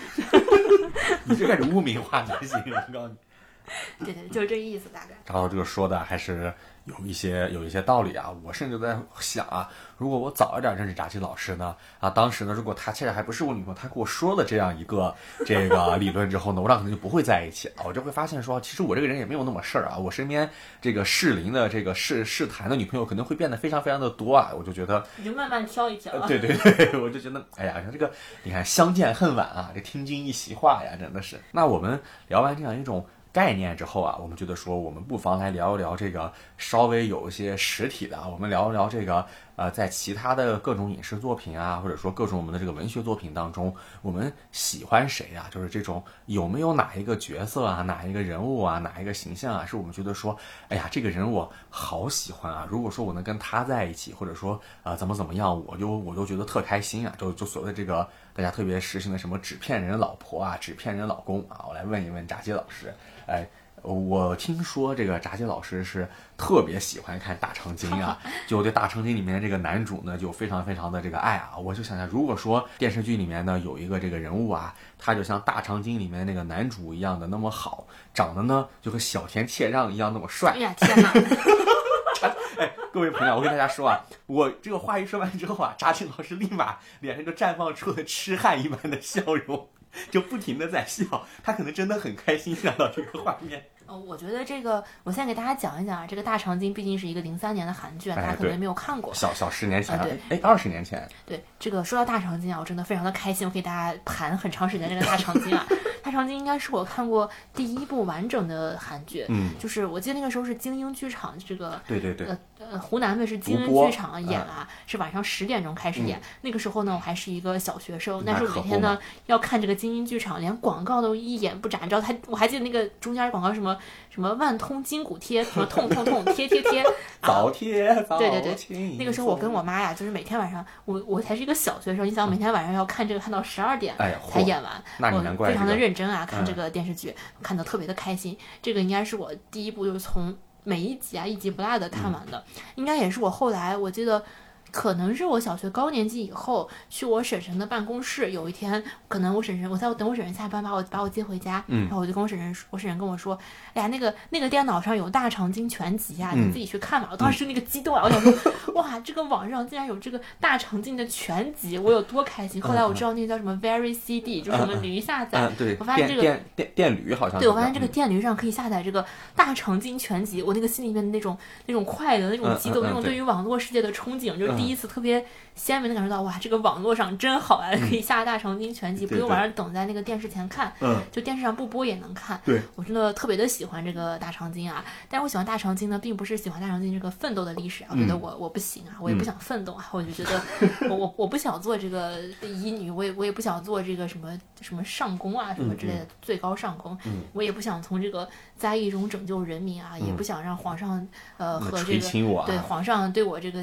*laughs* 你就开始污名化男性了，我告诉你。*laughs* 对对，就是这个意思，大概。然后这个说的还是有一些有一些道理啊。我甚至在想啊，如果我早一点认识扎西老师呢，啊，当时呢，如果他现在还不是我女朋友，他跟我说了这样一个 *laughs* 这个理论之后呢，我俩可能就不会在一起啊。我就会发现说，其实我这个人也没有那么事儿啊。我身边这个适龄的这个适适谈的女朋友可能会变得非常非常的多啊。我就觉得，你就慢慢挑一挑啊。对对对，*laughs* 我就觉得，哎呀，这个你看相见恨晚啊，这听君一席话呀，真的是。那我们聊完这样一种。概念之后啊，我们觉得说，我们不妨来聊一聊这个稍微有一些实体的啊，我们聊一聊这个呃，在其他的各种影视作品啊，或者说各种我们的这个文学作品当中，我们喜欢谁啊？就是这种有没有哪一个角色啊，哪一个人物啊，哪一个形象啊，是我们觉得说，哎呀，这个人我好喜欢啊！如果说我能跟他在一起，或者说啊怎么怎么样，我就我就觉得特开心啊！就就所谓的这个大家特别实行的什么纸片人老婆啊，纸片人老公啊，我来问一问炸鸡老师，哎。我听说这个炸鸡老师是特别喜欢看大长今啊，*laughs* 就对大长今里面这个男主呢就非常非常的这个爱啊。我就想想，如果说电视剧里面呢有一个这个人物啊，他就像大长今里面那个男主一样的那么好，长得呢就和小田切让一样那么帅。哎呀天哪！*laughs* 哎，各位朋友，我跟大家说啊，我这个话一说完之后啊，炸鸡老师立马脸上就绽放出了痴汉一般的笑容，就不停的在笑，他可能真的很开心看到这个画面。呃，我觉得这个，我先给大家讲一讲啊，这个大长今毕竟是一个零三年的韩剧啊，大家可能没有看过，小小十年前，对，哎，二十年前，对，这个说到大长今啊，我真的非常的开心，我给大家盘很长时间这个大长今啊，大长今 *laughs* 应该是我看过第一部完整的韩剧，嗯，就是我记得那个时候是精英剧场这个，对对对，呃呃，湖南卫视金鹰剧场演啊，是晚上十点钟开始演，那个时候呢，我还是一个小学生，那时候每天呢要看这个金鹰剧场，连广告都一眼不眨，你知道他，我还记得那个中间广告什么什么万。通筋骨贴，什么痛痛痛，贴贴贴，*laughs* 早贴早对对对，那个时候我跟我妈呀，就是每天晚上，我我才是一个小学生，你想每天晚上要看这个，看到十二点才演完，我非常的认真啊，看这个电视剧，看的特别的开心。这个应该是我第一部，就是从每一集啊一集不落的看完的，应该也是我后来我记得。可能是我小学高年级以后去我婶婶的办公室，有一天可能我婶婶我在等我婶婶下班把我把我接回家，然后我就跟我婶婶说，我婶婶跟我说，哎呀那个那个电脑上有大长今全集啊，你自己去看吧。我当时那个激动啊，我想说哇这个网上竟然有这个大长今的全集，我有多开心。后来我知道那个叫什么 Very CD，就是什么驴下载，对我发现这个电电电驴好像对我发现这个电驴上可以下载这个大长今全集，我那个心里面的那种那种快乐那种激动那种对于网络世界的憧憬就是。第一次特别鲜明的感受到，哇，这个网络上真好啊！可以下大长今全集，不用晚上等在那个电视前看，嗯，就电视上不播也能看。对，我真的特别的喜欢这个大长今啊！但是我喜欢大长今呢，并不是喜欢大长今这个奋斗的历史啊，我觉得我我不行啊，我也不想奋斗啊，我就觉得我我我不想做这个医女，我也我也不想做这个什么什么上宫啊什么之类的最高上宫，我也不想从这个灾异中拯救人民啊，也不想让皇上呃和这个对皇上对我这个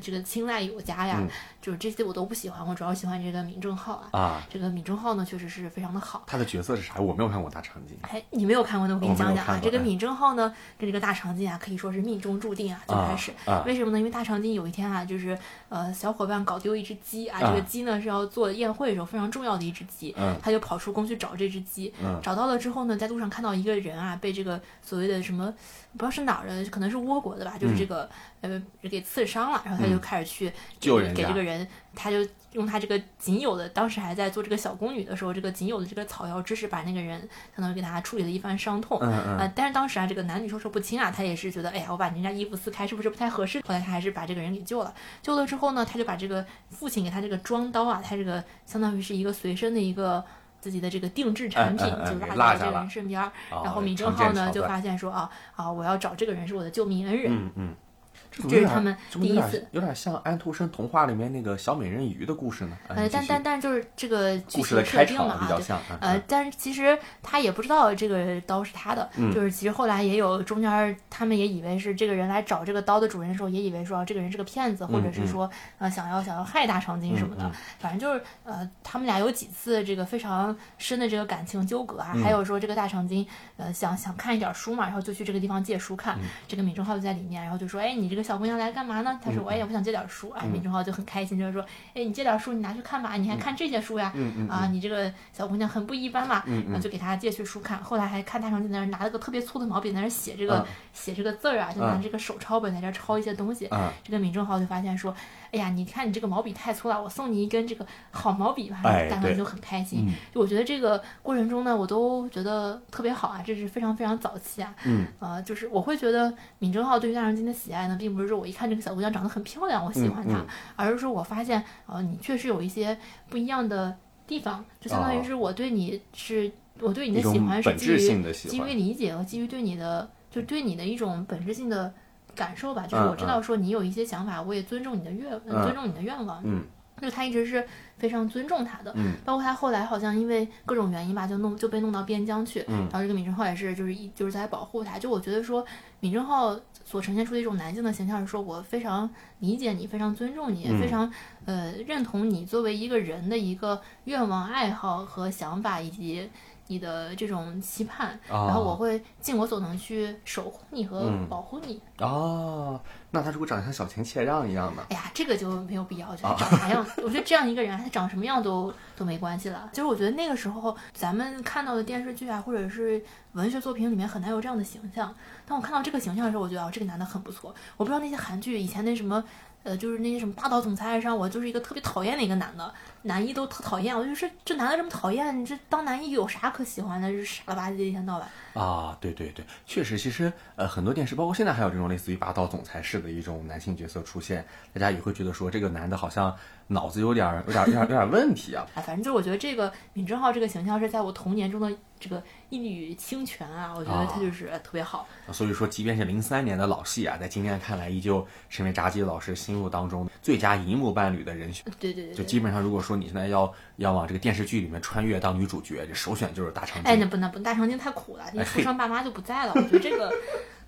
这个。青睐有加呀，就是这些我都不喜欢，我主要喜欢这个闵正浩啊。啊，这个闵正浩呢，确实是非常的好。他的角色是啥？我没有看过大长今。哎，你没有看过那我给你讲讲啊。这个闵正浩呢，跟这个大长今啊，可以说是命中注定啊。最开始，为什么呢？因为大长今有一天啊，就是呃，小伙伴搞丢一只鸡啊，这个鸡呢是要做宴会的时候非常重要的一只鸡，他就跑出宫去找这只鸡。找到了之后呢，在路上看到一个人啊，被这个所谓的什么。不知道是哪儿的，可能是倭国的吧，就是这个呃给刺伤了，然后他就开始去救人，给这个人，他就用他这个仅有的，当时还在做这个小宫女的时候，这个仅有的这个草药知识，把那个人相当于给他处理了一番伤痛。嗯嗯。呃，但是当时啊，这个男女授受不亲啊，他也是觉得，哎呀，我把人家衣服撕开是不是不太合适？后来他还是把这个人给救了。救了之后呢，他就把这个父亲给他这个装刀啊，他这个相当于是一个随身的一个。自己的这个定制产品就落在这个人身边，然后闵正浩呢就发现说啊啊，我要找这个人是我的救命恩人。嗯嗯。这是他们第一次，有点像安徒生童话里面那个小美人鱼的故事呢。呃，但但但就是这个故事的设定嘛，比较像。呃，但是其实他也不知道这个刀是他的，就是其实后来也有中间，他们也以为是这个人来找这个刀的主人的时候，也以为说这个人是个骗子，或者是说呃想要想要害大长今什么的。反正就是呃，他们俩有几次这个非常深的这个感情纠葛啊，还有说这个大长今呃想想看一点书嘛，然后就去这个地方借书看，这个闵正浩就在里面，然后就说，哎，你这个小姑娘来干嘛？呢？她说我也不想借点书，哎，闵正浩就很开心，就是说，哎，你借点书，你拿去看吧，你还看这些书呀？啊，你这个小姑娘很不一般嘛，就给她借去书看。后来还看大长今在那儿拿了个特别粗的毛笔在那写这个写这个字儿啊，就拿这个手抄本在这抄一些东西。这个闵正浩就发现说，哎呀，你看你这个毛笔太粗了，我送你一根这个好毛笔吧。大家就很开心。就我觉得这个过程中呢，我都觉得特别好啊，这是非常非常早期啊。嗯，呃，就是我会觉得闵正浩对于大长今的喜爱呢，并不是说我一看这个小。小姑娘长得很漂亮，我喜欢她，而是说我发现，呃，你确实有一些不一样的地方，就相当于是我对你是，我对你的喜欢是基于基于理解和基于对你的，就对你的一种本质性的感受吧，就是我知道说你有一些想法，我也尊重你的愿，尊重你的愿望。嗯，就他一直是非常尊重他的。嗯，包括他后来好像因为各种原因吧，就弄就被弄到边疆去。嗯，然后这个闵正浩也是就是一就是在保护他。就我觉得说闵正浩所呈现出的一种男性的形象是说我非常理解你，非常尊重你，非常呃认同你作为一个人的一个愿望、爱好和想法以及。你的这种期盼，然后我会尽我所能去守护你和保护你。哦，那他如果长得像小田切让一样呢？哎呀，这个就没有必要，就是长啥样，我觉得这样一个人，他长什么样都都没关系了。就是我觉得那个时候咱们看到的电视剧啊，或者是文学作品里面很难有这样的形象。当我看到这个形象的时候，我觉得啊，这个男的很不错。我不知道那些韩剧以前那什么。呃，就是那些什么霸道总裁爱上我，就是一个特别讨厌的一个男的，男一都特讨厌。我就说这男的这么讨厌，这当男一有啥可喜欢的？是傻了吧唧一天到晚。啊，对对对，确实，其实呃，很多电视，包括现在还有这种类似于霸道总裁式的一种男性角色出现，大家也会觉得说这个男的好像脑子有点有点有点有点问题啊。*laughs* 啊，反正就是我觉得这个闵正浩这个形象是在我童年中的。这个一缕清泉啊，我觉得他就是特别好。所以说，即便是零三年的老戏啊，在今天看来，依旧成为炸鸡老师心目当中最佳荧幕伴侣的人选。对对对，就基本上，如果说你现在要要往这个电视剧里面穿越当女主角，这首选就是大长今。哎，那不那不，大长今太苦了，你出生爸妈就不在了。我觉得这个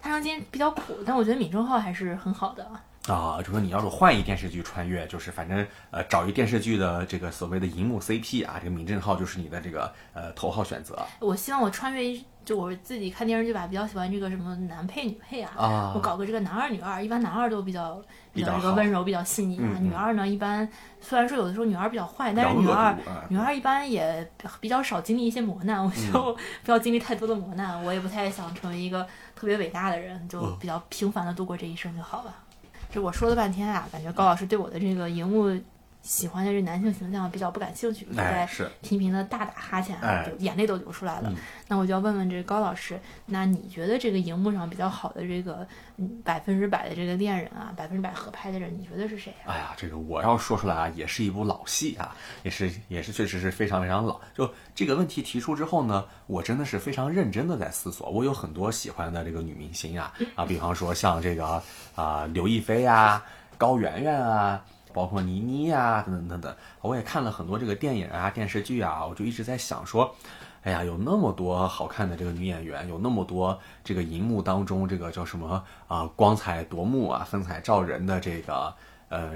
大长今比较苦，但我觉得闵正浩还是很好的。啊，就说你要是换一电视剧穿越，就是反正呃找一电视剧的这个所谓的荧幕 CP 啊，这个闵正浩就是你的这个呃头号选择。我希望我穿越一，就我自己看电视剧吧，比较喜欢这个什么男配女配啊。啊。我搞个这个男二女二，一般男二都比较比较这个温柔，比较细腻啊。女二呢，一般虽然说有的时候女二比较坏，但是女二女二一般也比较少经历一些磨难。我就不要经历太多的磨难，我也不太想成为一个特别伟大的人，就比较平凡的度过这一生就好了。这我说了半天啊，感觉高老师对我的这个荧幕喜欢的这男性形象比较不感兴趣，在频频的大打哈欠，就眼泪都流出来了。那我就要问问这高老师，那你觉得这个荧幕上比较好的这个百分之百的这个恋人啊，百分之百合拍的人，你觉得是谁啊？哎呀，这个我要说出来啊，也是一部老戏啊，也是也是确实是非常非常老。就这个问题提出之后呢，我真的是非常认真的在思索。我有很多喜欢的这个女明星啊啊，比方说像这个啊刘亦菲啊、高圆圆啊。包括倪妮呀，等等等等，我也看了很多这个电影啊、电视剧啊，我就一直在想说，哎呀，有那么多好看的这个女演员，有那么多这个荧幕当中这个叫什么啊，光彩夺目啊、风采照人的这个呃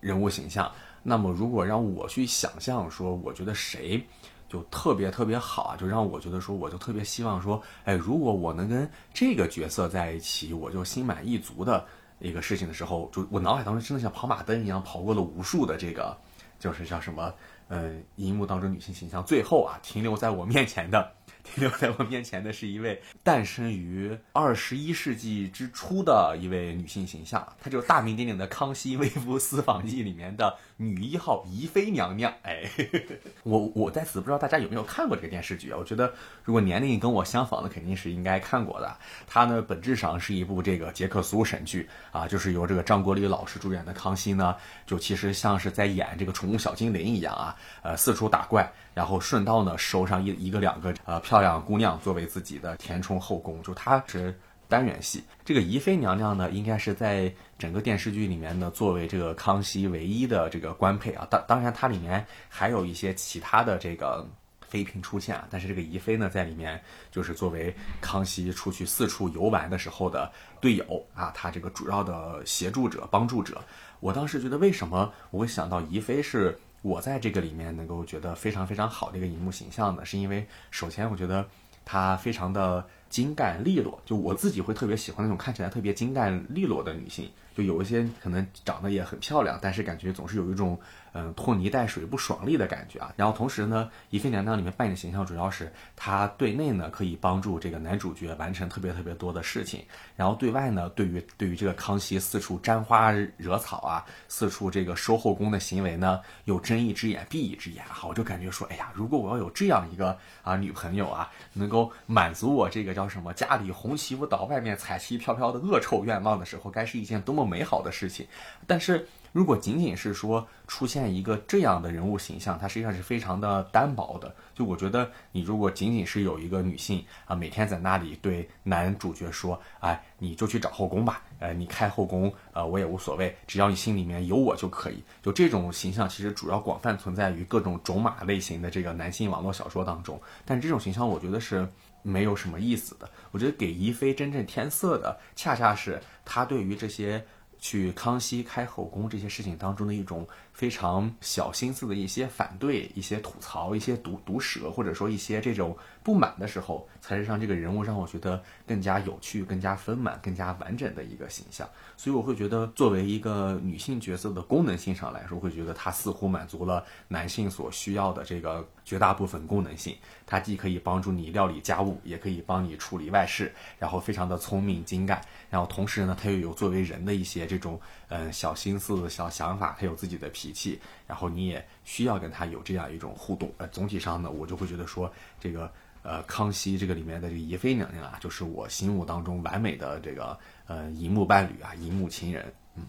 人物形象。那么如果让我去想象说，我觉得谁就特别特别好啊，就让我觉得说，我就特别希望说，哎，如果我能跟这个角色在一起，我就心满意足的。一个事情的时候，就我脑海当中真的像跑马灯一样跑过了无数的这个，就是叫什么，嗯，荧幕当中女性形象，最后啊停留在我面前的。停留在我面前的是一位诞生于二十一世纪之初的一位女性形象，她就是大名鼎鼎的《康熙微服私访记》里面的女一号宜妃娘娘。哎，*laughs* 我我在此不知道大家有没有看过这个电视剧啊？我觉得如果年龄跟我相仿的，肯定是应该看过的。它呢本质上是一部这个杰克苏神剧啊，就是由这个张国立老师主演的康熙呢，就其实像是在演这个宠物小精灵一样啊，呃，四处打怪。然后顺道呢收上一一个两个呃漂亮姑娘作为自己的填充后宫，就她是单元戏。这个宜妃娘娘呢，应该是在整个电视剧里面呢，作为这个康熙唯一的这个官配啊。当当然，它里面还有一些其他的这个妃嫔出现啊。但是这个宜妃呢，在里面就是作为康熙出去四处游玩的时候的队友啊，他这个主要的协助者、帮助者。我当时觉得，为什么我会想到宜妃是？我在这个里面能够觉得非常非常好的一个荧幕形象呢，是因为首先我觉得她非常的精干利落，就我自己会特别喜欢那种看起来特别精干利落的女性。就有一些可能长得也很漂亮，但是感觉总是有一种嗯拖泥带水不爽利的感觉啊。然后同时呢，宜妃娘娘里面扮演的形象主要是她对内呢可以帮助这个男主角完成特别特别多的事情，然后对外呢对于对于这个康熙四处沾花惹草啊，四处这个收后宫的行为呢，有睁一只眼闭一只眼。好，我就感觉说，哎呀，如果我要有这样一个啊女朋友啊，能够满足我这个叫什么家里红旗不倒，外面彩旗飘飘的恶臭愿望的时候，该是一件多么美好的事情。但是如果仅仅是说出现一个这样的人物形象，它实际上是非常的单薄的。就我觉得，你如果仅仅是有一个女性啊，每天在那里对男主角说，哎，你就去找后宫吧，呃，你开后宫，呃，我也无所谓，只要你心里面有我就可以。就这种形象，其实主要广泛存在于各种种马类型的这个男性网络小说当中。但这种形象，我觉得是没有什么意思的。我觉得给宜妃真正添色的，恰恰是她对于这些。去康熙开后宫这些事情当中的一种非常小心思的一些反对、一些吐槽、一些毒毒舌，或者说一些这种不满的时候，才是让这个人物让我觉得更加有趣、更加丰满、更加完整的一个形象。所以我会觉得，作为一个女性角色的功能性上来说，会觉得她似乎满足了男性所需要的这个绝大部分功能性。她既可以帮助你料理家务，也可以帮你处理外事，然后非常的聪明精干，然后同时呢，她又有作为人的一些这种嗯小心思、小想法，她有自己的脾气，然后你也需要跟他有这样一种互动。呃，总体上呢，我就会觉得说这个呃康熙这个里面的这个宜妃娘娘啊，就是我心目当中完美的这个。呃，荧幕伴侣啊，荧幕情人，嗯，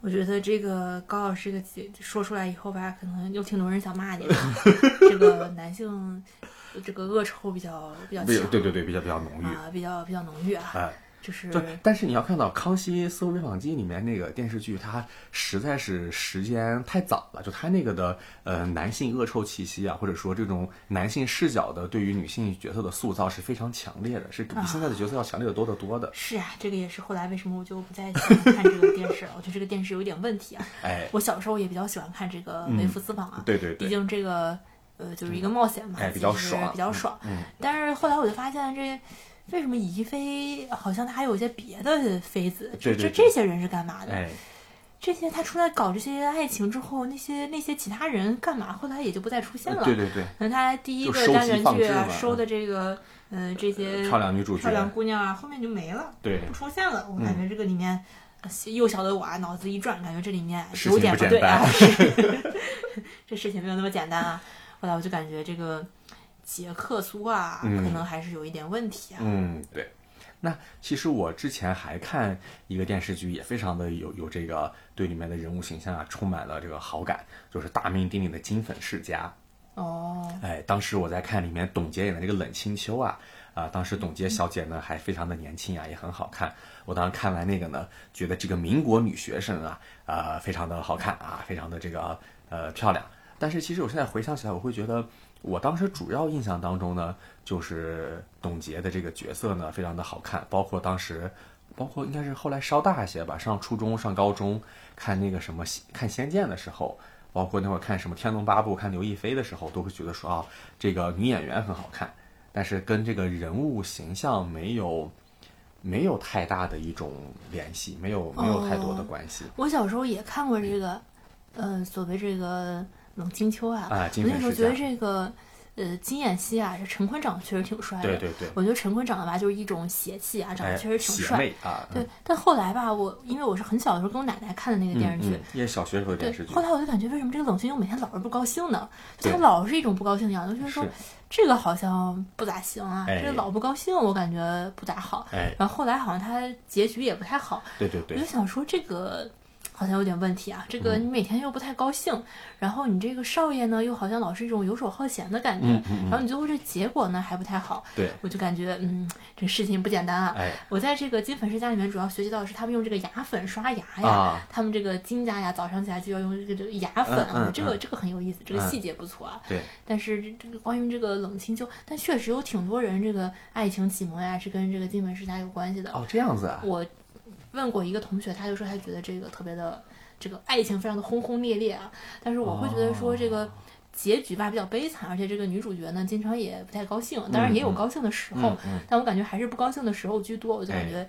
我觉得这个高老师的说出来以后吧，可能有挺多人想骂你的。*laughs* 这个男性，这个恶臭比较比较强，对对对，比较比较浓郁啊，比较比较浓郁啊。哎。就是，但是你要看到《康熙私微访记》里面那个电视剧，它实在是时间太早了。就它那个的呃男性恶臭气息啊，或者说这种男性视角的对于女性角色的塑造是非常强烈的，是比现在的角色要强烈的多得多的。是啊，这个也是后来为什么我就不再喜欢看这个电视了。我觉得这个电视有一点问题啊。*laughs* 哎，我小时候也比较喜欢看这个《微服私访》啊，对对对，毕竟这个呃就是一个冒险嘛，比较爽，比较爽。嗯，但是后来我就发现这。为什么宜妃好像她还有一些别的妃子？这这这些人是干嘛的？这些她出来搞这些爱情之后，那些那些其他人干嘛？后来也就不再出现了。对对对。那她第一个单元剧收的这个，呃，这些漂亮女主角、漂亮姑娘啊，后面就没了，对，不出现了。我感觉这个里面，幼小的我啊，脑子一转，感觉这里面有点不对啊。*laughs* *laughs* 这事情没有那么简单啊。后来我就感觉这个。杰克苏啊，可能还是有一点问题啊。嗯，对。那其实我之前还看一个电视剧，也非常的有有这个对里面的人物形象啊充满了这个好感，就是大名鼎鼎的金粉世家。哦。哎，当时我在看里面董洁演的这个冷清秋啊，啊，当时董洁小姐呢还非常的年轻啊，也很好看。我当时看完那个呢，觉得这个民国女学生啊，啊，非常的好看啊，非常的这个呃漂亮。但是其实我现在回想起来，我会觉得。我当时主要印象当中呢，就是董洁的这个角色呢，非常的好看。包括当时，包括应该是后来稍大一些吧，上初中、上高中看那个什么看《仙剑》的时候，包括那会儿看什么《天龙八部》、看刘亦菲的时候，都会觉得说啊，这个女演员很好看，但是跟这个人物形象没有没有太大的一种联系，没有没有太多的关系。我小时候也看过这个，呃，所谓这个。冷清秋啊，我那时候觉得这个，呃，金燕西啊，这陈坤长得确实挺帅的。对对对，我觉得陈坤长得吧，就是一种邪气啊，长得确实挺帅啊。对，但后来吧，我因为我是很小的时候跟我奶奶看的那个电视剧，也小学时候电视剧。后来我就感觉，为什么这个冷清秋每天老是不高兴呢？他老是一种不高兴的样子，就是说这个好像不咋行啊，这个老不高兴，我感觉不咋好。然后后来好像他结局也不太好。对对对，我就想说这个。好像有点问题啊！这个你每天又不太高兴，然后你这个少爷呢又好像老是一种游手好闲的感觉，然后你最后这结果呢还不太好。对，我就感觉嗯，这事情不简单啊！哎，我在这个金粉世家里面主要学习到的是他们用这个牙粉刷牙呀，他们这个金家呀早上起来就要用这个牙粉啊，这个这个很有意思，这个细节不错啊。对，但是这个关于这个冷清秋，但确实有挺多人这个爱情启蒙呀是跟这个金粉世家有关系的。哦，这样子啊！我。问过一个同学，他就说他觉得这个特别的，这个爱情非常的轰轰烈烈啊。但是我会觉得说这个结局吧比较悲惨，而且这个女主角呢经常也不太高兴。当然也有高兴的时候，但我感觉还是不高兴的时候居多。我就感觉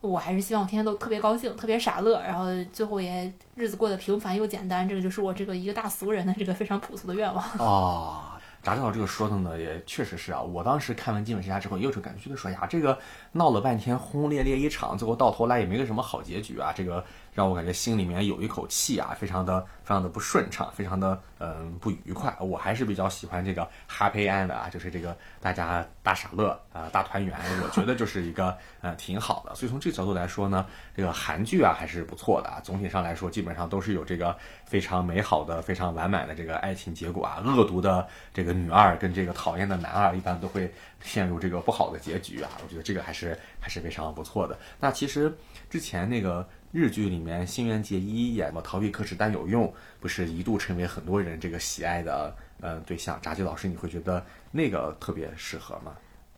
我还是希望天天都特别高兴，特别傻乐，然后最后也日子过得平凡又简单。这个就是我这个一个大俗人的这个非常朴素的愿望。啊。*laughs* 炸酱这个说的呢，也确实是啊。我当时看完《基本世家》之后，也有种感觉，觉得说呀，这个闹了半天轰轰烈烈一场，最后到头来也没个什么好结局啊。这个让我感觉心里面有一口气啊，非常的非常的不顺畅，非常的嗯不愉快。我还是比较喜欢这个 happy end 啊，就是这个大家大傻乐啊，大团圆。我觉得就是一个呃挺好的。所以从这个角度来说呢，这个韩剧啊还是不错的啊。总体上来说，基本上都是有这个非常美好的、非常完满的这个爱情结果啊。恶毒的这个女二跟这个讨厌的男二，一般都会陷入这个不好的结局啊。我觉得这个还是还是非常不错的。那其实之前那个日剧里面，新垣结衣演的《逃避可耻但有用》，不是一度成为很多人这个喜爱的呃对象。炸鸡老师，你会觉得那个特别适合吗？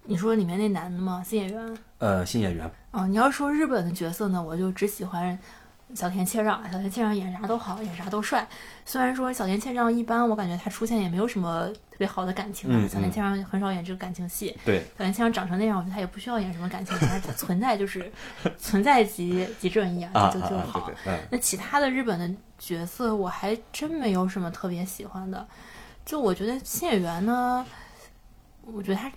你说里面那男的吗？新演员？呃，新演员。哦，你要说日本的角色呢，我就只喜欢。小田切让，小田切让演啥都好，演啥都帅。虽然说小田切让一般，我感觉他出现也没有什么特别好的感情啊。小田切让很少演这个感情戏。对，小田切让长成那样，我觉得他也不需要演什么感情戏，他存在就是 *laughs* 存在即即正义啊，就就好。那其他的日本的角色，我还真没有什么特别喜欢的。就我觉得新演员呢，我觉得他，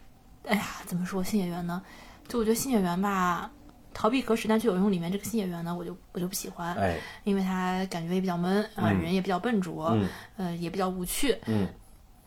哎呀，怎么说新演员呢？就我觉得新演员吧。逃避可耻但却有用里面这个新演员呢，我就我就不喜欢，哎，因为他感觉也比较闷啊，人也比较笨拙，嗯，呃，也比较无趣，嗯，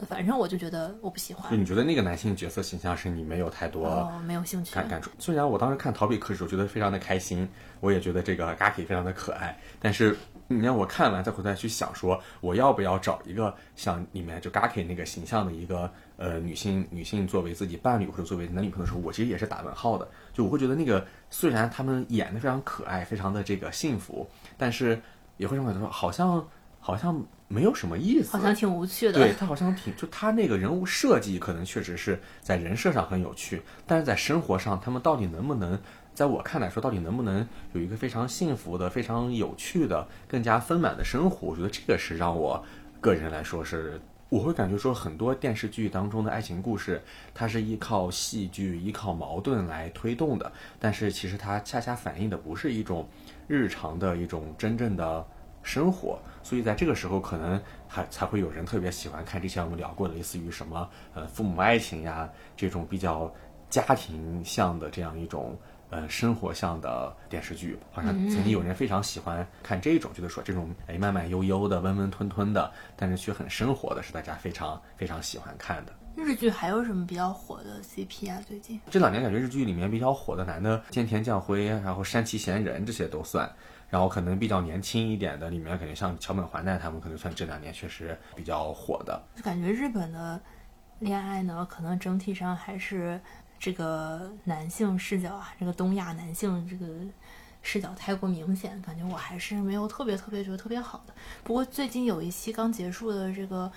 反正我就觉得我不喜欢。就你觉得那个男性角色形象是你没有太多没有兴趣。感感触？虽然我当时看逃避可耻，我觉得非常的开心，我也觉得这个 Gaki 非常的可爱，但是你让我看完再回头去想说，我要不要找一个像里面就 Gaki 那个形象的一个呃女性女性作为自己伴侣或者作为男女朋友的时候，我其实也是打问号的。就我会觉得那个虽然他们演的非常可爱，非常的这个幸福，但是也会让我觉说好像好像没有什么意思，好像挺无趣的。对他好像挺就他那个人物设计可能确实是在人设上很有趣，但是在生活上他们到底能不能，在我看来说到底能不能有一个非常幸福的、非常有趣的、更加丰满的生活？我觉得这个是让我个人来说是。我会感觉说，很多电视剧当中的爱情故事，它是依靠戏剧、依靠矛盾来推动的，但是其实它恰恰反映的不是一种日常的一种真正的生活，所以在这个时候，可能还才会有人特别喜欢看之前我们聊过的，类似于什么呃父母爱情呀这种比较家庭向的这样一种。呃，生活向的电视剧，好像曾经有人非常喜欢看这种，就是说这种哎慢慢悠悠的、温温吞吞的，但是却很生活的，是大家非常非常喜欢看的。日剧还有什么比较火的 CP 啊？最近这两年感觉日剧里面比较火的男的，菅田将晖，然后山崎贤人这些都算，然后可能比较年轻一点的里面，感觉像桥本环奈他们，可能算这两年确实比较火的。就感觉日本的恋爱呢，可能整体上还是。这个男性视角啊，这个东亚男性这个视角太过明显，感觉我还是没有特别特别觉得特别好的。不过最近有一期刚结束的这个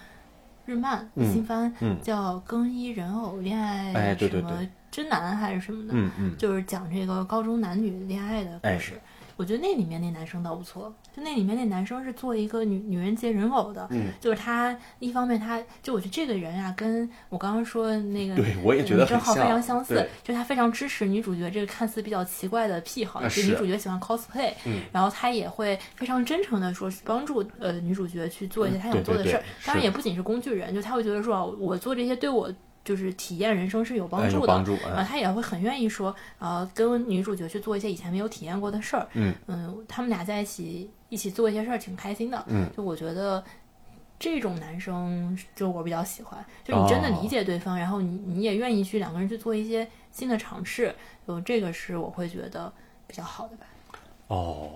日漫新番，叫《更衣人偶恋爱》什么真男还是什么的，就是讲这个高中男女恋爱的故事。我觉得那里面那男生倒不错，就那里面那男生是做一个女女人节人偶的，嗯，就是他一方面他就我觉得这个人啊，跟我刚刚说那个对我也觉得正好非常相似，就他非常支持女主角这个看似比较奇怪的癖好，就是女主角喜欢 cosplay，嗯，然后他也会非常真诚的说帮助呃女主角去做一些他想做的事儿，当然也不仅是工具人，就他会觉得说我做这些对我。就是体验人生是有帮助的，然后他也会很愿意说，呃，跟女主角去做一些以前没有体验过的事儿。嗯嗯，他们俩在一起一起做一些事儿，挺开心的。嗯，就我觉得这种男生，就我比较喜欢，就你真的理解对方，然后你你也愿意去两个人去做一些新的尝试，就这个是我会觉得比较好的吧。哦。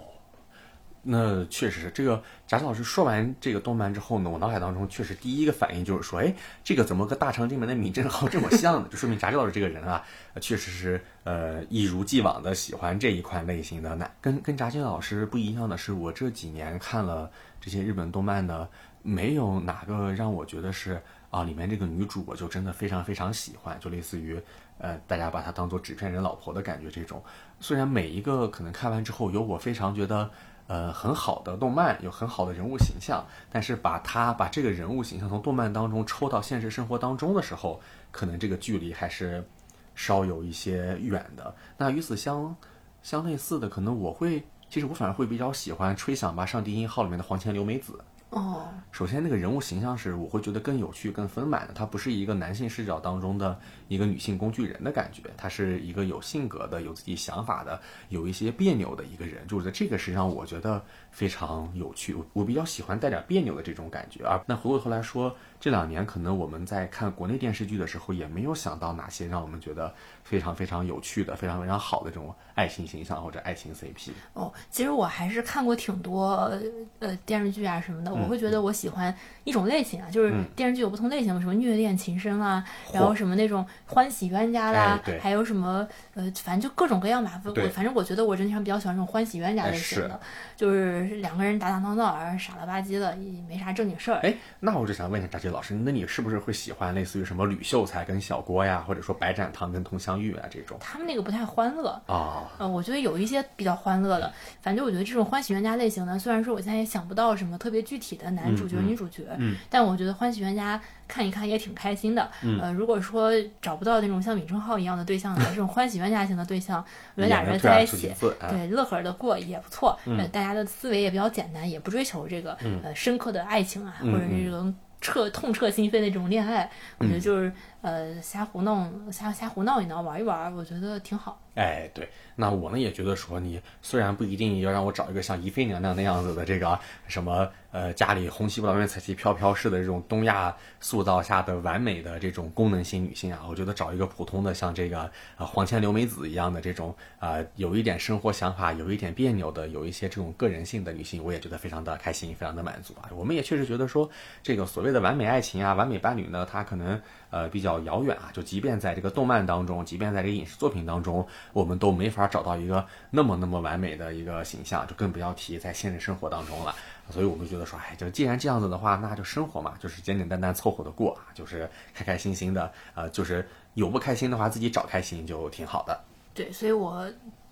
那确实是这个。贾老师说完这个动漫之后呢，我脑海当中确实第一个反应就是说，哎，这个怎么跟大长今门的闵振豪这么像呢？就说明贾老师这个人啊，确实是呃一如既往的喜欢这一款类型的。那跟跟扎金老师不一样的是，我这几年看了这些日本动漫呢，没有哪个让我觉得是啊，里面这个女主我就真的非常非常喜欢，就类似于呃大家把她当做纸片人老婆的感觉这种。虽然每一个可能看完之后有我非常觉得。呃，很好的动漫有很好的人物形象，但是把他把这个人物形象从动漫当中抽到现实生活当中的时候，可能这个距离还是稍有一些远的。那与此相相类似的，可能我会，其实我反而会比较喜欢《吹响吧上帝音号》里面的黄泉流美子。哦，首先那个人物形象是我会觉得更有趣、更丰满的，他不是一个男性视角当中的一个女性工具人的感觉，他是一个有性格的、有自己想法的、有一些别扭的一个人，就是在这个是让我觉得非常有趣。我我比较喜欢带点别扭的这种感觉啊。那回过头来说。这两年可能我们在看国内电视剧的时候，也没有想到哪些让我们觉得非常非常有趣的、非常非常好的这种爱情形象或者爱情 CP。哦，其实我还是看过挺多呃电视剧啊什么的，我会觉得我喜欢一种类型啊，就是电视剧有不同类型，什么虐恋情深啦，然后什么那种欢喜冤家啦，还有什么呃，反正就各种各样吧。我反正我觉得我整体上比较喜欢这种欢喜冤家类型的，就是两个人打打闹闹，傻了吧唧的，也没啥正经事儿。哎，那我就想问一下大姐。老师，那你是不是会喜欢类似于什么吕秀才跟小郭呀，或者说白展堂跟佟湘玉啊这种？他们那个不太欢乐啊。呃，我觉得有一些比较欢乐的。反正我觉得这种欢喜冤家类型呢，虽然说我现在也想不到什么特别具体的男主角、女主角，嗯，但我觉得欢喜冤家看一看也挺开心的。呃，如果说找不到那种像闵正浩一样的对象呢，*laughs* 这种欢喜冤家型的对象，有俩人在一起，对，乐呵的过也不错。呃，大家的思维也比较简单，也不追求这个呃深刻的爱情啊，或者是这种。彻痛彻心扉那种恋爱，我觉得就是呃瞎胡弄瞎瞎胡闹一闹玩一玩，我觉得挺好。哎，对，那我呢也觉得说，你虽然不一定要让我找一个像怡妃娘娘那样子的这个什么呃家里红旗不倒鸢彩旗飘飘式的这种东亚塑造下的完美的这种功能性女性啊，我觉得找一个普通的像这个呃黄千刘美子一样的这种啊有一点生活想法、有一点别扭的、有一些这种个人性的女性，我也觉得非常的开心、非常的满足啊。我们也确实觉得说，这个所谓的完美爱情啊、完美伴侣呢，它可能呃比较遥远啊。就即便在这个动漫当中，即便在这个影视作品当中。我们都没法找到一个那么那么完美的一个形象，就更不要提在现实生活当中了。所以我们觉得说，哎，就既然这样子的话，那就生活嘛，就是简简单单凑合的过啊，就是开开心心的，呃，就是有不开心的话自己找开心就挺好的。对，所以我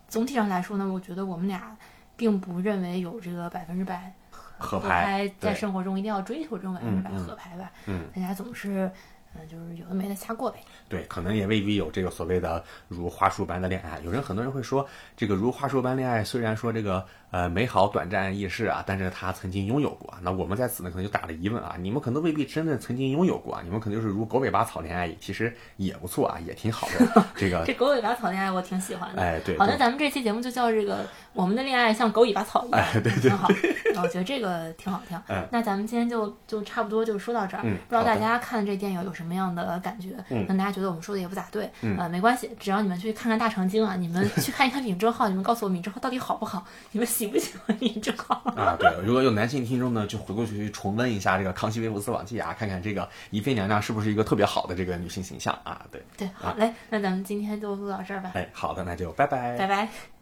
总体上来说呢，我觉得我们俩并不认为有这个百分之百合拍，在生活中一定要追求这种百分之百合拍吧。嗯，大家总是。嗯，就是有的没的瞎过呗。对，可能也未必有这个所谓的如花束般的恋爱。有人很多人会说，这个如花束般恋爱，虽然说这个呃美好短暂易逝啊，但是他曾经拥有过。那我们在此呢，可能就打了疑问啊，你们可能未必真的曾经拥有过啊，你们可能就是如狗尾巴草恋爱，其实也不错啊，也挺好的。*laughs* 这个这狗尾巴草恋爱我挺喜欢的。哎，对。好，那咱们这期节目就叫这个我们的恋爱像狗尾巴草一样，对对，挺好。我觉得这个挺好听。*laughs* 嗯。那咱们今天就就差不多就说到这儿。嗯。不知道大家看这电影有什么样的感？觉，嗯，大家觉得我们说的也不咋对，呃，没关系，只要你们去看看大长今啊，你们去看一看闵正浩，你们告诉我闵正浩到底好不好，你们喜不喜欢闵正好啊？对，如果有男性听众呢，就回过去重温一下这个《康熙微服私访记》啊，看看这个宜妃娘娘是不是一个特别好的这个女性形象啊？对，对，好嘞，那咱们今天就录到这儿吧。哎，好的，那就拜拜，拜拜。